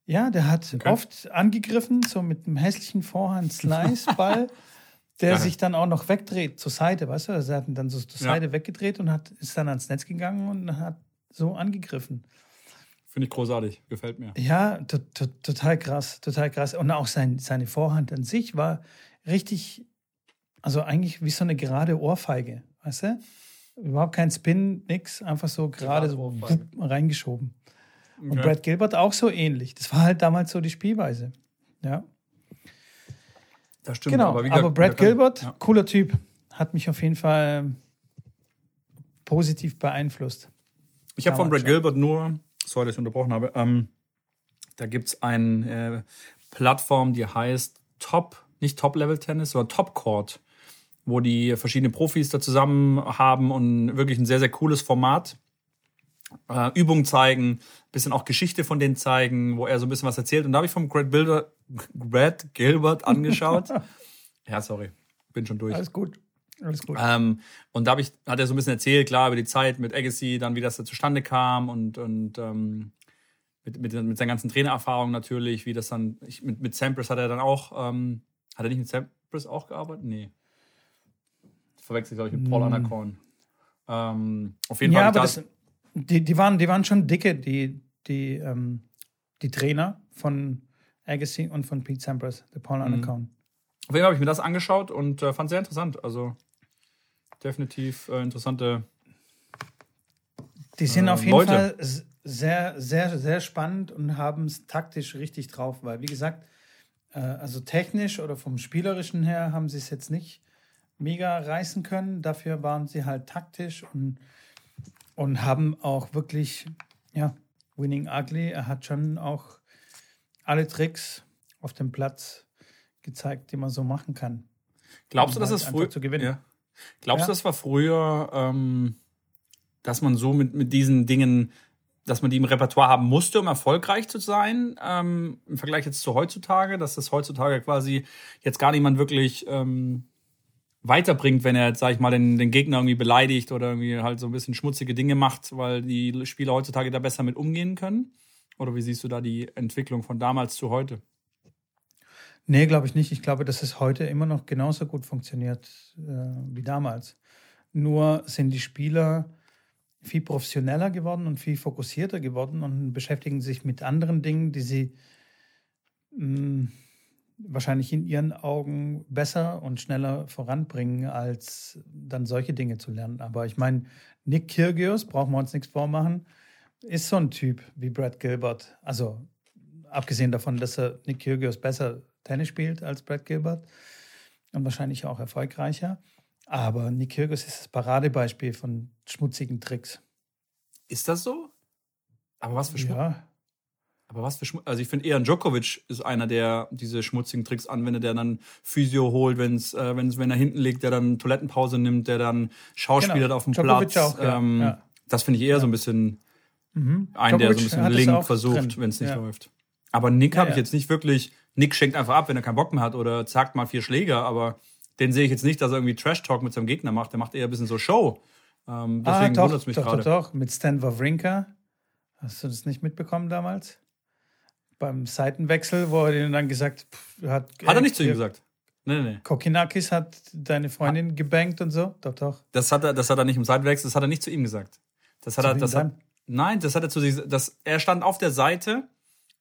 Ja, der hat okay. oft angegriffen, so mit einem hässlichen Vorhand-Slice-Ball, *laughs* der ja. sich dann auch noch wegdreht zur Seite, weißt du? Also er hat ihn dann so zur Seite ja. weggedreht und hat, ist dann ans Netz gegangen und hat so angegriffen. Finde ich großartig, gefällt mir. Ja, total krass, total krass. Und auch sein, seine Vorhand an sich war richtig, also eigentlich wie so eine gerade Ohrfeige, weißt du? Überhaupt kein Spin, nix, einfach so gerade so reingeschoben. Okay. Und Brad Gilbert auch so ähnlich. Das war halt damals so die Spielweise. Ja. Das stimmt. Genau, aber, gesagt, aber Brad Gilbert, ja. cooler Typ, hat mich auf jeden Fall positiv beeinflusst. Ich habe von Brad Gilbert nur sorry, dass ich unterbrochen habe. Ähm, da gibt es eine äh, Plattform, die heißt Top, nicht Top-Level-Tennis, sondern Top Court, wo die verschiedenen Profis da zusammen haben und wirklich ein sehr, sehr cooles Format. Äh, Übungen zeigen, bisschen auch Geschichte von denen zeigen, wo er so ein bisschen was erzählt. Und da habe ich vom Brad, Bilder, Brad Gilbert angeschaut. *laughs* ja, sorry, bin schon durch. Alles gut. Alles gut. Ähm, und da ich, hat er so ein bisschen erzählt, klar, über die Zeit mit Agassi, dann wie das da zustande kam und, und ähm, mit, mit, mit seinen ganzen Trainererfahrungen natürlich, wie das dann, ich, mit, mit Sampras hat er dann auch, ähm, hat er nicht mit Sampras auch gearbeitet? Nee. Verwechselt, glaube ich, mit Paul hm. Anacorn. Ähm, auf jeden ja, Fall. Aber das, die, die, waren, die waren schon dicke, die, die, ähm, die Trainer von Agassi und von Pete Sampras, der Paul Anacorn. Mhm. Auf jeden Fall habe ich mir das angeschaut und äh, fand es sehr interessant. Also definitiv äh, interessante. Die sind äh, auf jeden Leute. Fall sehr, sehr, sehr spannend und haben es taktisch richtig drauf, weil, wie gesagt, äh, also technisch oder vom Spielerischen her haben sie es jetzt nicht mega reißen können. Dafür waren sie halt taktisch und, und haben auch wirklich, ja, Winning Ugly, er hat schon auch alle Tricks auf dem Platz gezeigt, die man so machen kann. Glaubst du, dass halt das früher zu gewinnen? Ja. Glaubst ja. du, das war früher, ähm, dass man so mit, mit diesen Dingen, dass man die im Repertoire haben musste, um erfolgreich zu sein, ähm, im Vergleich jetzt zu heutzutage, dass das heutzutage quasi jetzt gar niemand wirklich ähm, weiterbringt, wenn er jetzt, sag ich mal, den, den Gegner irgendwie beleidigt oder irgendwie halt so ein bisschen schmutzige Dinge macht, weil die Spieler heutzutage da besser mit umgehen können? Oder wie siehst du da die Entwicklung von damals zu heute? Nee, glaube ich nicht. Ich glaube, dass es heute immer noch genauso gut funktioniert äh, wie damals. Nur sind die Spieler viel professioneller geworden und viel fokussierter geworden und beschäftigen sich mit anderen Dingen, die sie mh, hm, wahrscheinlich in ihren Augen besser und schneller voranbringen, als dann solche Dinge zu lernen. Aber ich meine, Nick Kyrgios, brauchen wir uns nichts vormachen, ist so ein Typ wie Brad Gilbert. Also abgesehen davon, dass er Nick Kyrgios besser Tennis spielt als Brad Gilbert und wahrscheinlich auch erfolgreicher. Aber Nick Kyrgios ist das Paradebeispiel von schmutzigen Tricks. Ist das so? Aber was für Schmutz? Ja. Aber was für Schmutz? Also ich finde eher Djokovic ist einer, der diese schmutzigen Tricks anwendet, der dann Physio holt, wenn's, äh, wenn's, wenn er hinten liegt, der dann Toilettenpause nimmt, der dann Schauspieler genau. auf dem Djokovic Platz. Auch, ja. Ähm, ja. Das finde ich eher ja. so ein bisschen mhm. ein, der so ein bisschen Link versucht, wenn es nicht läuft. Aber Nick habe ich jetzt nicht wirklich Nick schenkt einfach ab, wenn er keinen Bock mehr hat oder zackt mal vier Schläger, aber den sehe ich jetzt nicht, dass er irgendwie Trash-Talk mit seinem Gegner macht. Der macht eher ein bisschen so Show. Ähm, ah, deswegen ah, wundert es mich gerade. Doch, doch, mit Stan Wawrinka. Hast du das nicht mitbekommen damals? Beim Seitenwechsel, wo er dann gesagt hat. Hat er nicht zu ihm gesagt? Nee, nee. Kokinakis hat deine Freundin ah. gebankt und so? Doch, doch. Das hat er, das hat er nicht im Seitenwechsel, das hat er nicht zu ihm gesagt. Das hat zu er, das hat, nein, das hat er zu sich, das, er stand auf der Seite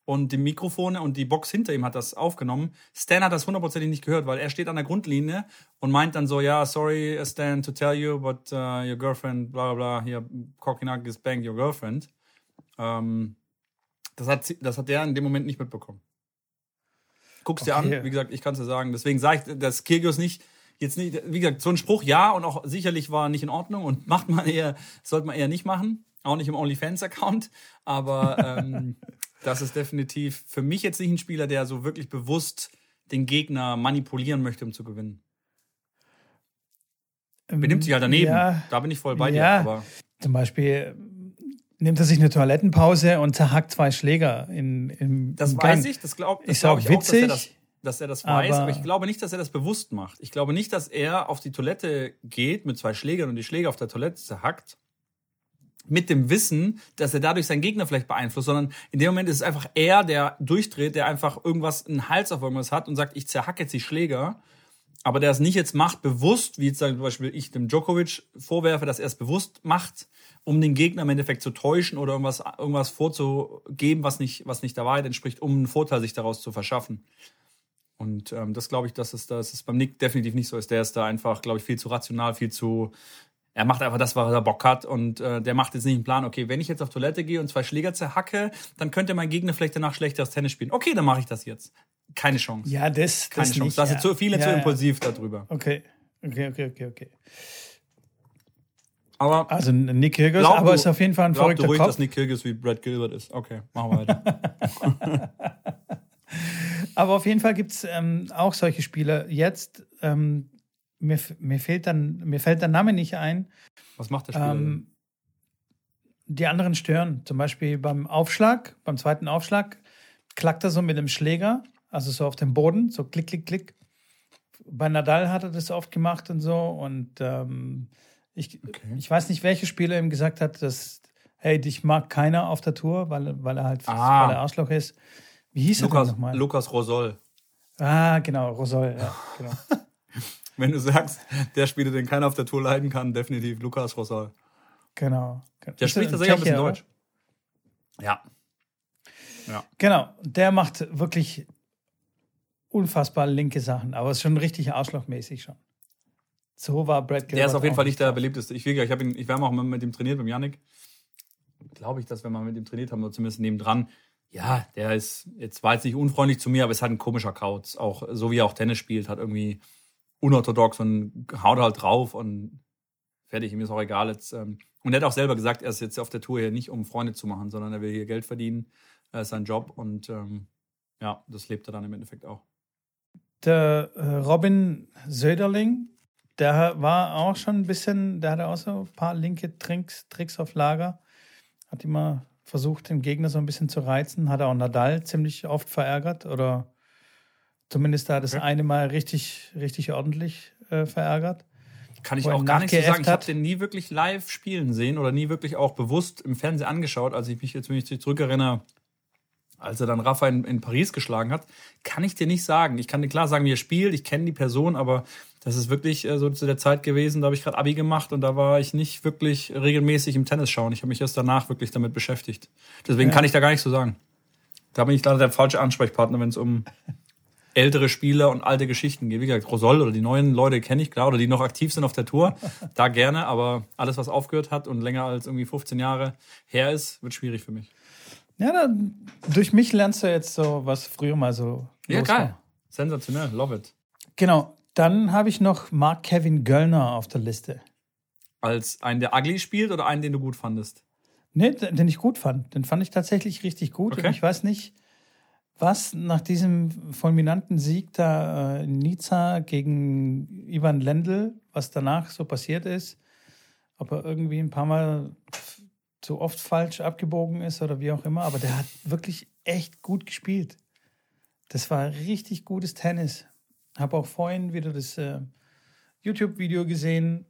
und die Mikrofone und die Box hinter ihm hat das aufgenommen. Stan hat das hundertprozentig nicht gehört, weil er steht an der Grundlinie und meint dann so, ja, sorry Stan to tell you, but uh, your girlfriend, bla bla bla, hier, Kokinakis banged your girlfriend. Ähm, das, hat, das hat der in dem Moment nicht mitbekommen. Guckst okay. dir an, wie gesagt, ich kann es dir sagen. Deswegen sage ich, dass Kyrgios nicht, jetzt nicht, wie gesagt, so ein Spruch ja und auch sicherlich war nicht in Ordnung und *laughs* macht man eher, sollte man eher nicht machen. Auch nicht im OnlyFans-Account. Aber ähm, *laughs* das ist definitiv für mich jetzt nicht ein Spieler, der so wirklich bewusst den Gegner manipulieren möchte, um zu gewinnen. Benimmt sich halt daneben. Ja, da bin ich voll bei ja. dir. Aber Zum Beispiel nimmt er sich eine Toilettenpause und zerhackt zwei Schläger in, im Das im weiß ich, das glaube glaub ich witzig, auch, dass er das, dass er das weiß, aber, aber, ich glaube nicht, dass er das bewusst macht. Ich glaube nicht, dass er auf die Toilette geht mit zwei Schlägern und die Schläger auf der Toilette zerhackt mit dem Wissen, dass er dadurch seinen Gegner vielleicht beeinflusst, sondern in dem Moment ist es einfach er, der durchdreht, der einfach irgendwas, einen Hals auf irgendwas hat und sagt, ich zerhacke jetzt die Schläger. Aber der es nicht jetzt macht, bewusst, wie jetzt zum Beispiel ich dem Djokovic vorwerfe, dass er es bewusst macht, um den Gegner im Endeffekt zu täuschen oder irgendwas, irgendwas vorzugeben, was nicht, was nicht der Wahrheit entspricht, um einen Vorteil sich daraus zu verschaffen. Und ähm, das glaube ich, dass es, dass es beim Nick definitiv nicht so ist. Der ist da einfach, glaube ich, viel zu rational, viel zu er macht einfach das, was er Bock hat und äh, der macht jetzt nicht einen Plan, okay, wenn ich jetzt auf Toilette gehe und zwei Schläger zerhacke, dann könnte mein Gegner vielleicht danach schlechteres Tennis spielen. Okay, dann mache ich das jetzt. Keine Chance. Ja, das, Keine das Chance. Nicht, das ja. zu viele ja, zu impulsiv ja. darüber. Okay, okay, okay, okay, okay. Aber also Nick Kyrgios, aber du, ist auf jeden Fall ein verrückter du ruhig, Kopf. dass Nick Kyrgios wie Brad Gilbert ist. Okay, machen wir weiter. *laughs* aber auf jeden Fall gibt es ähm, auch solche Spieler jetzt, ähm, mir, mir, fehlt dann, mir fällt der Name nicht ein. Was macht der Spieler? Ähm, die anderen stören. Zum Beispiel beim Aufschlag, beim zweiten Aufschlag, klackt er so mit dem Schläger, also so auf dem Boden, so klick, klick, klick. Bei Nadal hat er das oft gemacht und so. Und ähm, ich, okay. ich weiß nicht, welcher Spieler ihm gesagt hat, dass, hey, dich mag keiner auf der Tour, weil, weil er halt ah. weil er Arschloch ist. Wie hieß Lukas, er denn nochmal? Lukas Rosol. Ah, genau, Rosol, ja, *laughs* genau. Wenn du sagst, der Spieler, den keiner auf der Tour leiden kann, definitiv Lukas Rosal. Genau. Der spricht tatsächlich ein bisschen Deutsch. Ja. ja. Genau. Der macht wirklich unfassbar linke Sachen, aber ist schon richtig arschlochmäßig schon. So war Brad Gilbert Der ist auf jeden Fall nicht der beliebteste. Ich, ich, ich, ihn, ich war auch mit ihm trainiert, beim Yannick. glaube ich, dass wenn man mit ihm trainiert haben, oder zumindest nebendran, ja, der ist, jetzt war jetzt nicht unfreundlich zu mir, aber ist halt ein komischer Kauz. Auch so wie er auch Tennis spielt, hat irgendwie unorthodox und haut halt drauf und fertig, ihm ist auch egal jetzt. Ähm, und er hat auch selber gesagt, er ist jetzt auf der Tour hier nicht, um Freunde zu machen, sondern er will hier Geld verdienen. Er ist sein Job und ähm, ja, das lebt er dann im Endeffekt auch. Der äh, Robin Söderling, der war auch schon ein bisschen, der hatte auch so ein paar linke Tricks, Tricks auf Lager. Hat immer versucht, den Gegner so ein bisschen zu reizen. Hat auch Nadal ziemlich oft verärgert oder zumindest da das okay. eine Mal richtig, richtig ordentlich äh, verärgert. Kann ich auch gar nicht so sagen. Ich habe den nie wirklich live spielen sehen oder nie wirklich auch bewusst im Fernsehen angeschaut. als ich mich jetzt, wenn ich zurückerinnere, als er dann Rafa in, in, Paris geschlagen hat, kann ich dir nicht sagen. Ich kann dir klar sagen, wie er spielt, ich kenne die Person, aber das ist wirklich äh, so zu der Zeit gewesen, da habe ich gerade Abi gemacht und da war ich nicht wirklich regelmäßig im Tennis schauen. Ich habe mich erst danach wirklich damit beschäftigt. Deswegen ja. kann ich da gar nicht so sagen. Da bin ich leider der falsche Ansprechpartner, wenn es um ältere Spieler und alte Geschichten. Wie gesagt, Rosol oder die neuen Leute kenne ich klar oder die noch aktiv sind auf der Tour, *laughs* da gerne, aber alles, was aufgehört hat und länger als irgendwie 15 Jahre her ist, wird schwierig für mich. Ja, dann, durch mich lernst du jetzt so, was früher mal so. Ja, geil. War. Sensationell, love it. Genau. Dann habe ich noch Mark Kevin Göllner auf der Liste. Als einen, der ugly spielt oder einen, den du gut fandest? Nee, den ich gut fand. Den fand ich tatsächlich richtig gut. Okay. Und ich weiß nicht, was nach diesem fulminanten Sieg da in äh, Nizza gegen Ivan Lendl, was danach so passiert ist, ob er irgendwie ein paar Mal zu oft falsch abgebogen ist oder wie auch immer, aber der hat wirklich echt gut gespielt. Das war richtig gutes Tennis. Habe auch vorhin wieder das äh, YouTube-Video gesehen.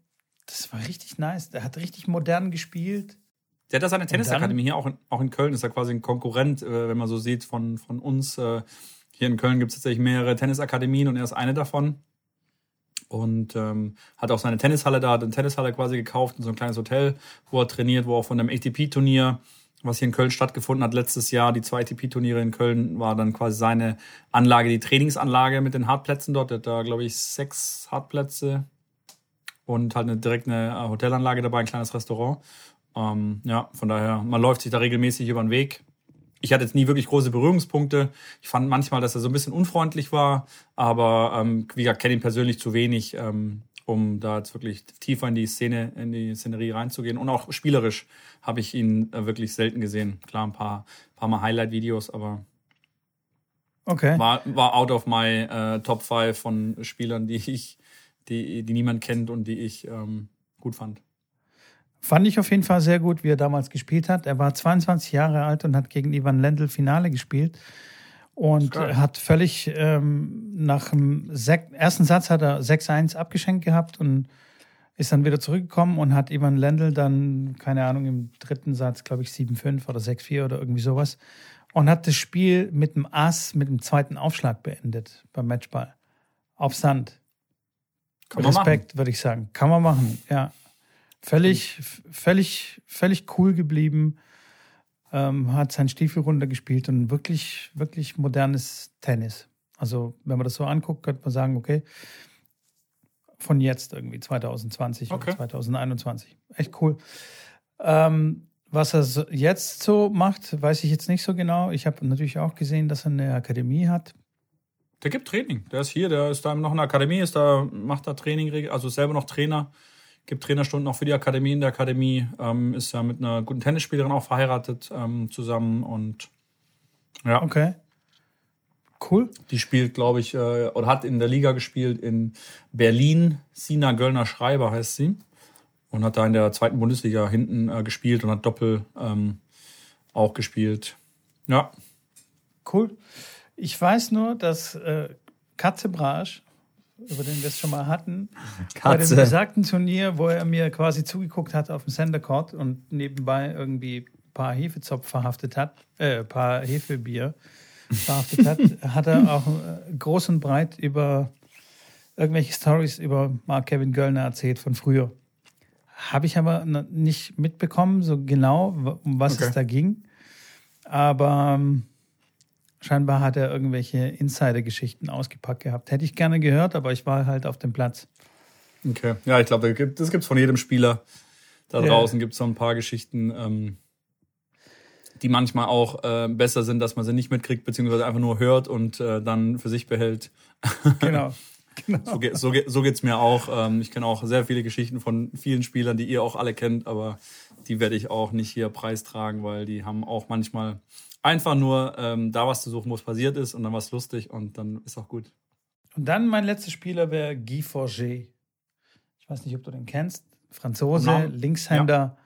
Das war richtig nice. Der hat richtig modern gespielt. Der hat da seine Tennisakademie hier, auch in, auch in Köln ist er quasi ein Konkurrent, äh, wenn man so sieht, von, von uns. Äh, hier in Köln gibt es tatsächlich mehrere Tennisakademien und er ist eine davon. Und ähm, hat auch seine Tennishalle da, hat eine Tennishalle quasi gekauft in so ein kleines Hotel, wo er trainiert, wo auch von einem ATP-Turnier, was hier in Köln stattgefunden hat letztes Jahr, die zwei ATP-Turniere in Köln, war dann quasi seine Anlage, die Trainingsanlage mit den Hartplätzen dort. Er hat da, glaube ich, sechs Hartplätze und halt eine, direkt eine äh, Hotelanlage dabei, ein kleines Restaurant. Ähm, ja, von daher, man läuft sich da regelmäßig über den Weg. Ich hatte jetzt nie wirklich große Berührungspunkte. Ich fand manchmal, dass er so ein bisschen unfreundlich war, aber ähm, wie gesagt, kenne ihn persönlich zu wenig, ähm, um da jetzt wirklich tiefer in die Szene, in die Szenerie reinzugehen. Und auch spielerisch habe ich ihn äh, wirklich selten gesehen. Klar, ein paar, paar Mal Highlight-Videos, aber okay. war, war out of my äh, Top 5 von Spielern, die ich, die, die niemand kennt und die ich ähm, gut fand. Fand ich auf jeden Fall sehr gut, wie er damals gespielt hat. Er war 22 Jahre alt und hat gegen Ivan Lendl Finale gespielt. Und hat völlig ähm, nach dem ersten Satz hat er 6-1 abgeschenkt gehabt und ist dann wieder zurückgekommen und hat Ivan Lendl dann, keine Ahnung, im dritten Satz, glaube ich, 7-5 oder 6-4 oder irgendwie sowas. Und hat das Spiel mit dem Ass, mit dem zweiten Aufschlag beendet beim Matchball. Auf Sand. Kann Respekt, würde ich sagen. Kann man machen, ja. Völlig, völlig, völlig cool geblieben. Ähm, hat seinen Stiefel runtergespielt und wirklich, wirklich modernes Tennis. Also, wenn man das so anguckt, könnte man sagen, okay, von jetzt irgendwie 2020 okay. oder 2021. Echt cool. Ähm, was er jetzt so macht, weiß ich jetzt nicht so genau. Ich habe natürlich auch gesehen, dass er eine Akademie hat. Der gibt Training. Der ist hier, der ist da noch in der Akademie, ist da, macht da Training, also selber noch Trainer gibt Trainerstunden auch für die Akademie in der Akademie, ähm, ist ja mit einer guten Tennisspielerin auch verheiratet ähm, zusammen und ja. Okay. Cool. Die spielt, glaube ich, äh, oder hat in der Liga gespielt in Berlin. Sina Göllner Schreiber heißt sie. Und hat da in der zweiten Bundesliga hinten äh, gespielt und hat Doppel ähm, auch gespielt. Ja. Cool. Ich weiß nur, dass äh, Katze Brasch über den wir es schon mal hatten. Katze. Bei dem besagten Turnier, wo er mir quasi zugeguckt hat auf dem Center Court und nebenbei irgendwie ein paar Hefezopf verhaftet hat, äh, ein paar Hefebier verhaftet hat, *laughs* hat er auch äh, groß und breit über irgendwelche Stories über Mark Kevin Göllner erzählt von früher. Habe ich aber nicht mitbekommen, so genau, um was okay. es da ging. Aber ähm, Scheinbar hat er irgendwelche Insider-Geschichten ausgepackt gehabt. Hätte ich gerne gehört, aber ich war halt auf dem Platz. Okay, ja, ich glaube, das gibt es von jedem Spieler. Da draußen gibt es so ein paar Geschichten. Ähm, die manchmal auch äh, besser sind, dass man sie nicht mitkriegt, beziehungsweise einfach nur hört und äh, dann für sich behält. Genau. genau. *laughs* So, ge so, ge so geht's mir auch. Ähm, ich kenne auch sehr viele Geschichten von vielen Spielern, die ihr auch alle kennt, aber die werde ich auch nicht hier preistragen, weil die haben auch manchmal einfach nur ähm, da was zu suchen, wo es passiert ist und dann war es lustig und dann ist auch gut. Und dann mein letzter Spieler wäre Guy Forget. Ich weiß nicht, ob du den kennst. Franzose, Namen- Linkshänder,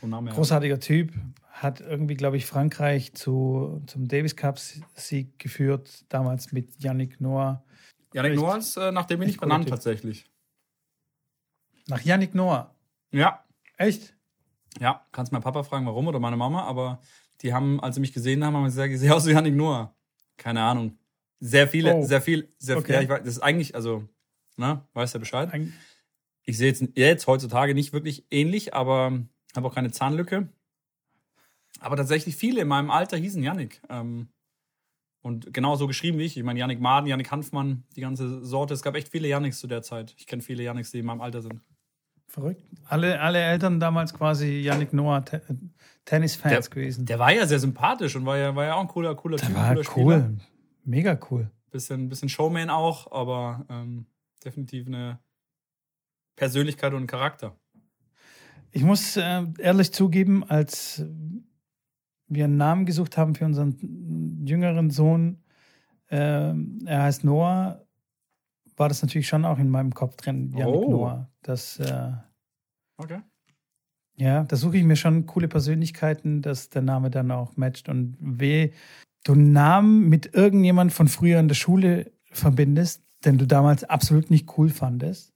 Vom Namen her. großartiger Typ. Hat irgendwie, glaube ich, Frankreich zu, zum Davis Cup-Sieg geführt, damals mit Yannick Noah. Echt- Noah ist äh, nach dem bin ich benannt Typ. tatsächlich. Nach Yannick Noah. Ja, Echt? ja. Kannst meinen Papa fragen, warum oder meine Mama, aber die haben, als sie mich gesehen haben, haben sie gesagt, ich sehe aus wie Janik Noah. Keine Ahnung. Sehr viele, Oh. sehr viel, sehr Okay. viel. Ja, ich weiß, das ist eigentlich, also, ne, weißt du Bescheid? Eig- Ich sehe jetzt, jetzt heutzutage nicht wirklich ähnlich, aber habe auch keine Zahnlücke. Aber tatsächlich viele in meinem Alter hießen Yannick. Ähm, und genauso geschrieben wie ich. Ich meine, Yannick Maden, Yannick Hanfmann, die ganze Sorte. Es gab echt viele Yannicks zu der Zeit. Ich kenne viele Yannicks, die in meinem Alter sind. Verrückt. Alle, alle Eltern damals quasi Yannick Noah Te Tennisfans gewesen. Der war ja sehr sympathisch und war ja, war ja auch ein cooler, cooler Der Typ. war cooler cool. Spieler. Mega cool. Bisschen, bisschen Showman auch, aber ähm, definitiv eine Persönlichkeit und ein Charakter. Ich muss äh, ehrlich zugeben, als wir einen Namen gesucht haben für unseren jüngeren Sohn, äh, er heißt Noah, war das natürlich schon auch in meinem Kopf drin, Yannick Oh. Noah. Das, äh, Okay. ja, da suche ich mir schon coole Persönlichkeiten, dass der Name dann auch matcht. Und weh, du einen Namen mit irgendjemand von früher in der Schule verbindest, den du damals absolut nicht cool fandest,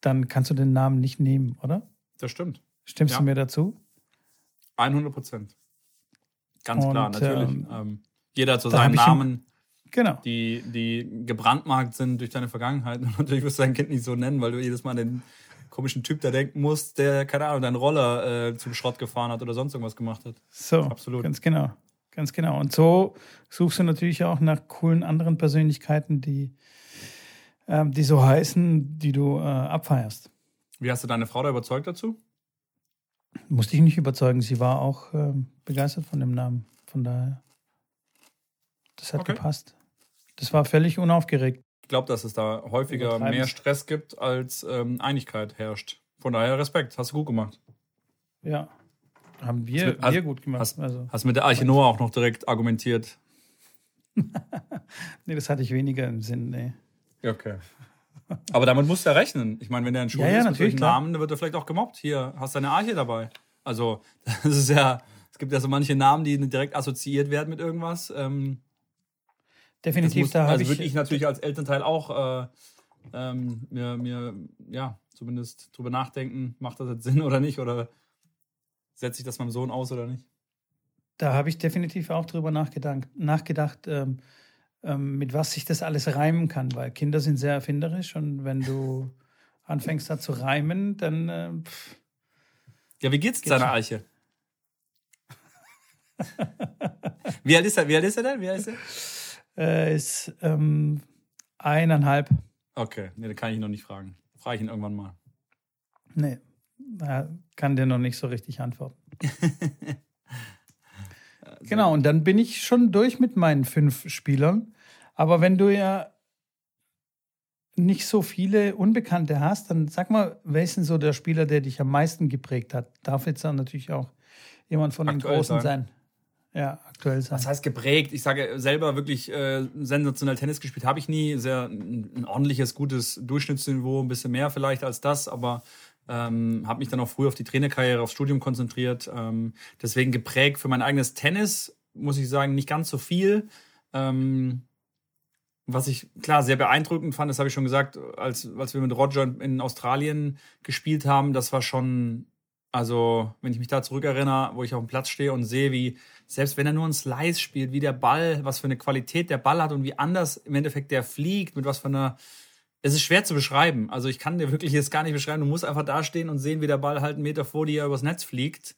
dann kannst du den Namen nicht nehmen, oder? Das stimmt. Stimmst Ja. du mir dazu? 100 Prozent. Ganz klar, Und, natürlich. ähm, Ähm, jeder hat so seinen Namen, Genau. die, die gebrandmarkt sind durch deine Vergangenheit. *laughs* Und natürlich wirst du dein Kind nicht so nennen, weil du jedes Mal den komischen Typ da denken musst, der, keine Ahnung, deinen Roller äh, zum Schrott gefahren hat oder sonst irgendwas gemacht hat. So, Absolut. ganz genau. Ganz genau. Und so suchst du natürlich auch nach coolen anderen Persönlichkeiten, die, ähm, die so heißen, die du äh, abfeierst. Wie hast du deine Frau da überzeugt dazu? Musste ich nicht überzeugen. Sie war auch ähm, begeistert von dem Namen. Von daher, das hat Okay. gepasst. Das war völlig unaufgeregt. Ich glaube, dass es da häufiger mehr Stress gibt, als ähm, Einigkeit herrscht. Von daher Respekt, hast du gut gemacht. Ja. Haben wir, Hast- wir gut gemacht. hast- also, Hast mit der Arche Noah auch noch direkt argumentiert. *laughs* nee, das hatte ich weniger im Sinn. Nee. Okay. Aber damit musst du ja rechnen. Ich meine, wenn der ein Schule Ja, ja, ist mit solchen. Namen, dann wird er vielleicht auch gemobbt. Hier, hast deine Arche dabei. Also, *laughs* das ist ja, es gibt ja so manche Namen, die direkt assoziiert werden mit irgendwas. Ähm, Definitiv, muss, da habe also ich. würde ich natürlich als Elternteil auch äh, ähm, mir, mir, ja, zumindest drüber nachdenken, macht das jetzt Sinn oder nicht? Oder setze ich das meinem Sohn aus oder nicht? Da habe ich definitiv auch drüber nachgedacht, nachgedacht ähm, ähm, mit was sich das alles reimen kann, weil Kinder sind sehr erfinderisch und wenn du *laughs* anfängst da zu reimen, dann äh, pff, Ja, wie geht's Geht deiner. Arche? *laughs* wie alt ist er? Wie alt ist er denn? Wie alt ist er? Äh, ist ähm, eineinhalb. Okay, nee, da kann ich ihn noch nicht fragen. Frage ich ihn irgendwann mal. Nee, kann der noch nicht so richtig antworten. *laughs* genau, und dann bin ich schon durch mit meinen fünf Spielern. Aber wenn du ja nicht so viele Unbekannte hast, dann sag mal, wer ist denn so der Spieler, der dich am meisten geprägt hat? Darf jetzt dann natürlich auch jemand von den Aktuell Großen sein. sein. Ja, aktuell sein. Was heißt geprägt? Ich sage selber wirklich äh, sensationell Tennis gespielt habe ich nie. Sehr ein, ordentliches, gutes Durchschnittsniveau, ein bisschen mehr vielleicht als das, aber ähm, habe mich dann auch früh auf die Trainerkarriere, aufs Studium konzentriert. Ähm, deswegen geprägt für mein eigenes Tennis, muss ich sagen, nicht ganz so viel. Ähm, was ich klar sehr beeindruckend fand, das habe ich schon gesagt, als, als wir mit Roger in Australien gespielt haben, das war schon, also wenn ich mich da zurückerinnere, wo ich auf dem Platz stehe und sehe, wie selbst wenn er nur einen Slice spielt, wie der Ball, was für eine Qualität der Ball hat und wie anders im Endeffekt der fliegt, mit was für einer. Es ist schwer zu beschreiben. Also ich kann dir wirklich jetzt gar nicht beschreiben. Du musst einfach da stehen und sehen, wie der Ball halt einen Meter vor dir übers Netz fliegt.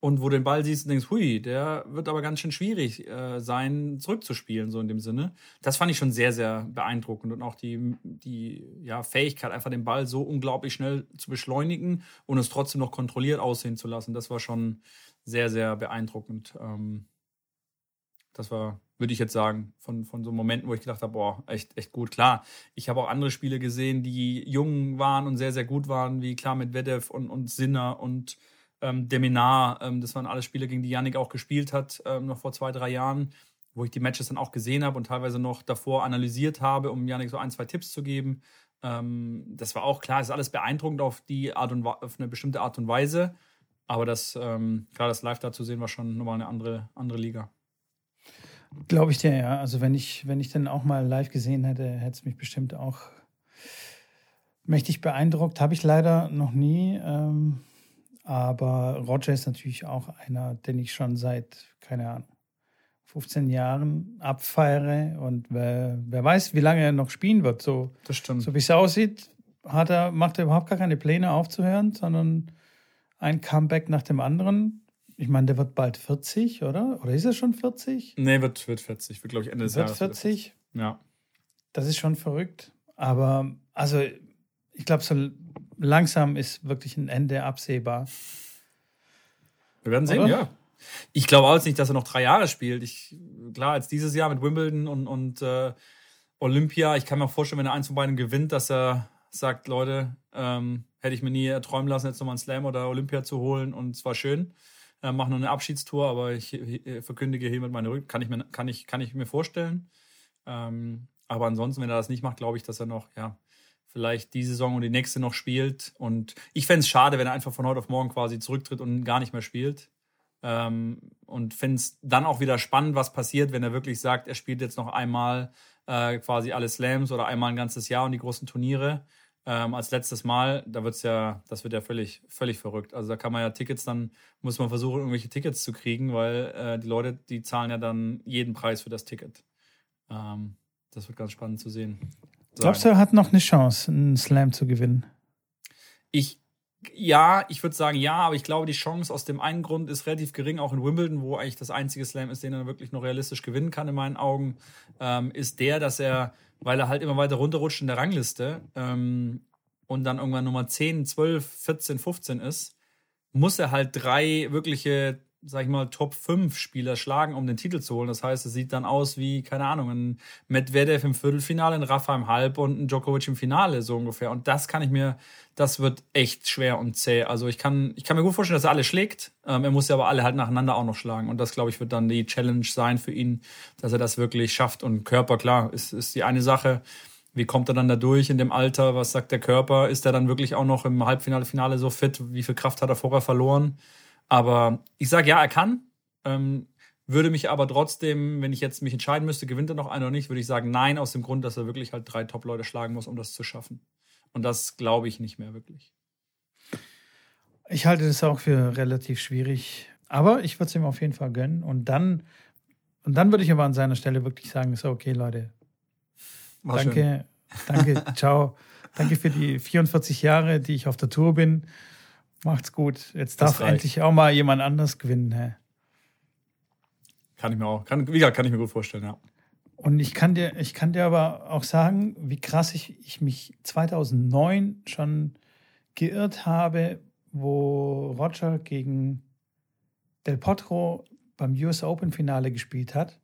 Und wo du den Ball siehst und denkst, hui, der wird aber ganz schön schwierig äh, sein, zurückzuspielen, so in dem Sinne. Das fand ich schon sehr, sehr beeindruckend. Und auch die, die ja, Fähigkeit, einfach den Ball so unglaublich schnell zu beschleunigen und es trotzdem noch kontrolliert aussehen zu lassen, das war schon sehr, sehr beeindruckend. Ähm, das war, würde ich jetzt sagen, von, von so Momenten, wo ich gedacht habe, boah, echt, echt gut. Klar, ich habe auch andere Spiele gesehen, die jung waren und sehr, sehr gut waren, wie klar mit Vedev und, und Sinner und ähm, Deminar. Ähm, das waren alle Spiele, gegen die Yannick auch gespielt hat, ähm, noch vor zwei, drei Jahren, wo ich die Matches dann auch gesehen habe und teilweise noch davor analysiert habe, um Yannick so ein, zwei Tipps zu geben. Ähm, das war auch klar, es ist alles beeindruckend auf die Art und auf eine bestimmte Art und Weise. Aber das, ähm, gerade das Live da zu sehen, war schon nochmal eine andere, andere Liga. Glaube ich dir, ja. Also wenn ich, wenn ich dann auch mal live gesehen hätte, hätte es mich bestimmt auch mächtig beeindruckt. Habe ich leider noch nie. Ähm, aber Roger ist natürlich auch einer, den ich schon seit, keine Ahnung, 15 Jahren abfeiere. Und wer, wer weiß, wie lange er noch spielen wird. So, das stimmt. so wie es aussieht, hat er, macht er überhaupt gar keine Pläne aufzuhören, sondern ein Comeback nach dem anderen. Ich meine, der wird bald 40, oder? Oder ist er schon 40? Nee, wird, wird 40. Wird, glaube ich, Ende des wird Jahres. 40? Ja. Das ist schon verrückt. Aber, also, ich glaube, so langsam ist wirklich ein Ende absehbar. Wir werden sehen, oder? ja. Ich glaube auch jetzt nicht, dass er noch drei Jahre spielt. Ich, klar, als dieses Jahr mit Wimbledon und, und äh, Olympia, ich kann mir vorstellen, wenn er eins von beiden gewinnt, dass er sagt, Leute, ähm, hätte ich mir nie erträumen lassen, jetzt nochmal einen Slam oder Olympia zu holen und es war schön. Äh, mache nur eine Abschiedstour, aber ich, ich verkündige hiermit meine Rück. Kann ich mir, kann ich, kann ich mir vorstellen. Ähm, aber ansonsten, wenn er das nicht macht, glaube ich, dass er noch, ja, vielleicht die Saison und die nächste noch spielt. Und ich fände es schade, wenn er einfach von heute auf morgen quasi zurücktritt und gar nicht mehr spielt. Ähm, und fände es dann auch wieder spannend, was passiert, wenn er wirklich sagt, er spielt jetzt noch einmal äh, quasi alle Slams oder einmal ein ganzes Jahr und die großen Turniere ähm, als letztes Mal, da wird's ja, das wird ja völlig, völlig verrückt. Also da kann man ja Tickets dann, muss man versuchen, irgendwelche Tickets zu kriegen, weil äh, die Leute, die zahlen ja dann jeden Preis für das Ticket. Ähm, das wird ganz spannend zu sehen. Glaubst du, er hat noch eine Chance, einen Slam zu gewinnen? Ich, ja, ich würde sagen ja, aber ich glaube, die Chance aus dem einen Grund ist relativ gering, auch in Wimbledon, wo eigentlich das einzige Slam ist, den er wirklich noch realistisch gewinnen kann, in meinen Augen, ähm, ist der, dass er weil er halt immer weiter runterrutscht in der Rangliste ähm, und dann irgendwann Nummer 10, 12, 14, 15 ist, muss er halt drei wirkliche, sag ich mal, Top 5 Spieler schlagen, um den Titel zu holen. Das heißt, es sieht dann aus wie, keine Ahnung, ein Medvedev im Viertelfinale, ein Rafa im Halb und ein Djokovic im Finale, so ungefähr. Und das kann ich mir, das wird echt schwer und zäh. Also ich kann, ich kann mir gut vorstellen, dass er alle schlägt. Ähm, er muss ja aber alle halt nacheinander auch noch schlagen. Und das, glaube ich, wird dann die Challenge sein für ihn, dass er das wirklich schafft. Und Körper, klar, ist, ist die eine Sache. Wie kommt er dann da durch in dem Alter? Was sagt der Körper? Ist er dann wirklich auch noch im Halbfinale, Finale so fit? Wie viel Kraft hat er vorher verloren? Aber ich sage ja, er kann. Ähm, würde mich aber trotzdem, wenn ich jetzt mich entscheiden müsste, gewinnt er noch einer oder nicht, würde ich sagen, nein, aus dem Grund, dass er wirklich halt drei Top-Leute schlagen muss, um das zu schaffen. Und das glaube ich nicht mehr wirklich. Ich halte das auch für relativ schwierig. Aber ich würde es ihm auf jeden Fall gönnen. Und dann, und dann würde ich aber an seiner Stelle wirklich sagen, so, okay, Leute. War danke, schön. danke, ciao. Danke für die 44 Jahre, die ich auf der Tour bin. Macht's gut. Jetzt darf endlich auch mal jemand anders gewinnen. Hä? Kann ich mir auch, kann, wie gesagt, kann ich mir gut vorstellen, ja. Und ich kann dir, ich kann dir aber auch sagen, wie krass ich, ich mich 2009 schon geirrt habe, wo Roger gegen Del Potro beim US Open Finale gespielt hat.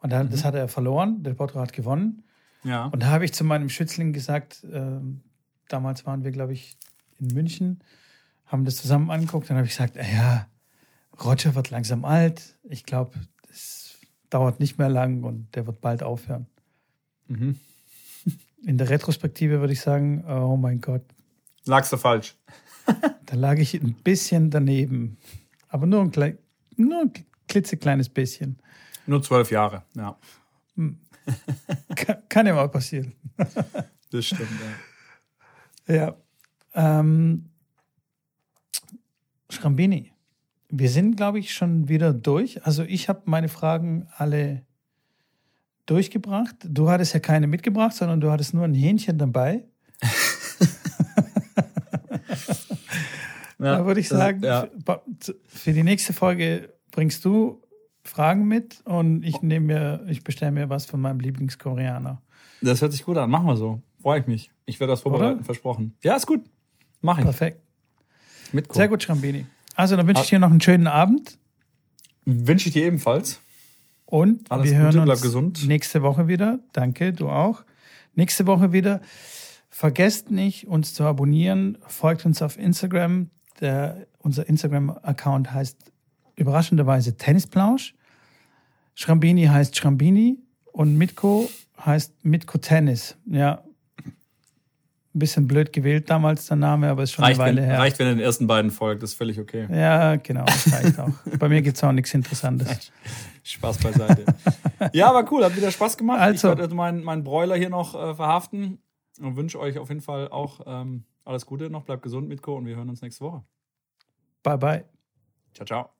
Und dann, mhm. das hat er verloren. Del Potro hat gewonnen. Ja. Und da habe ich zu meinem Schützling gesagt, äh, damals waren wir, glaube ich, in München, haben das zusammen angeguckt. Dann habe ich gesagt, ja, Roger wird langsam alt. Ich glaube, dauert nicht mehr lang und der wird bald aufhören. Mhm. In der Retrospektive würde ich sagen, oh mein Gott. Lagst du falsch? *laughs* da lag ich ein bisschen daneben. Aber nur ein, klein, nur ein klitzekleines bisschen. Nur zwölf Jahre, ja. Hm. kann, kann, ja mal passieren. das stimmt, ja. *laughs* Ja. Ähm, Schrambini. Wir sind, glaube ich, schon wieder durch. Also ich habe meine Fragen alle durchgebracht. Du hattest ja keine mitgebracht, sondern du hattest nur ein Hähnchen dabei. *laughs* ja, da würde ich sagen, ja. für die nächste Folge bringst du Fragen mit und ich nehme mir, ich bestelle mir was von meinem Lieblingskoreaner. Das hört sich gut an. Machen wir so. Freue ich mich. Ich werde das vorbereiten, Oder? versprochen. Ja, ist gut. Mach ich. Perfekt. Mitkommen. Sehr gut, Schrambini. Also, dann wünsche ich dir noch einen schönen Abend. Wünsche ich dir ebenfalls. Und Alles wir hören Gute, uns bleib gesund. nächste Woche wieder. Danke, du auch. Nächste Woche wieder. Vergesst nicht, uns zu abonnieren. Folgt uns auf Instagram. Der, unser Instagram-Account heißt überraschenderweise Tennisplausch. Schrambini heißt Schrambini und Mitko heißt Mitko Tennis. Ja. Ein bisschen blöd gewählt damals der Name, aber ist schon Reicht eine Weile wenn, her. reicht, wenn ihr den ersten beiden folgt, das ist völlig okay. Ja, genau, das reicht auch. Bei mir gibt's auch nichts Interessantes. *laughs* Spaß beiseite. ja, aber cool, hat wieder Spaß gemacht. Also. Ich werde meinen mein Broiler hier noch äh, verhaften und wünsche euch auf jeden Fall auch ähm, alles Gute noch. Bleibt gesund, Mitko, und wir hören uns nächste Woche. Bye, bye. Ciao, ciao.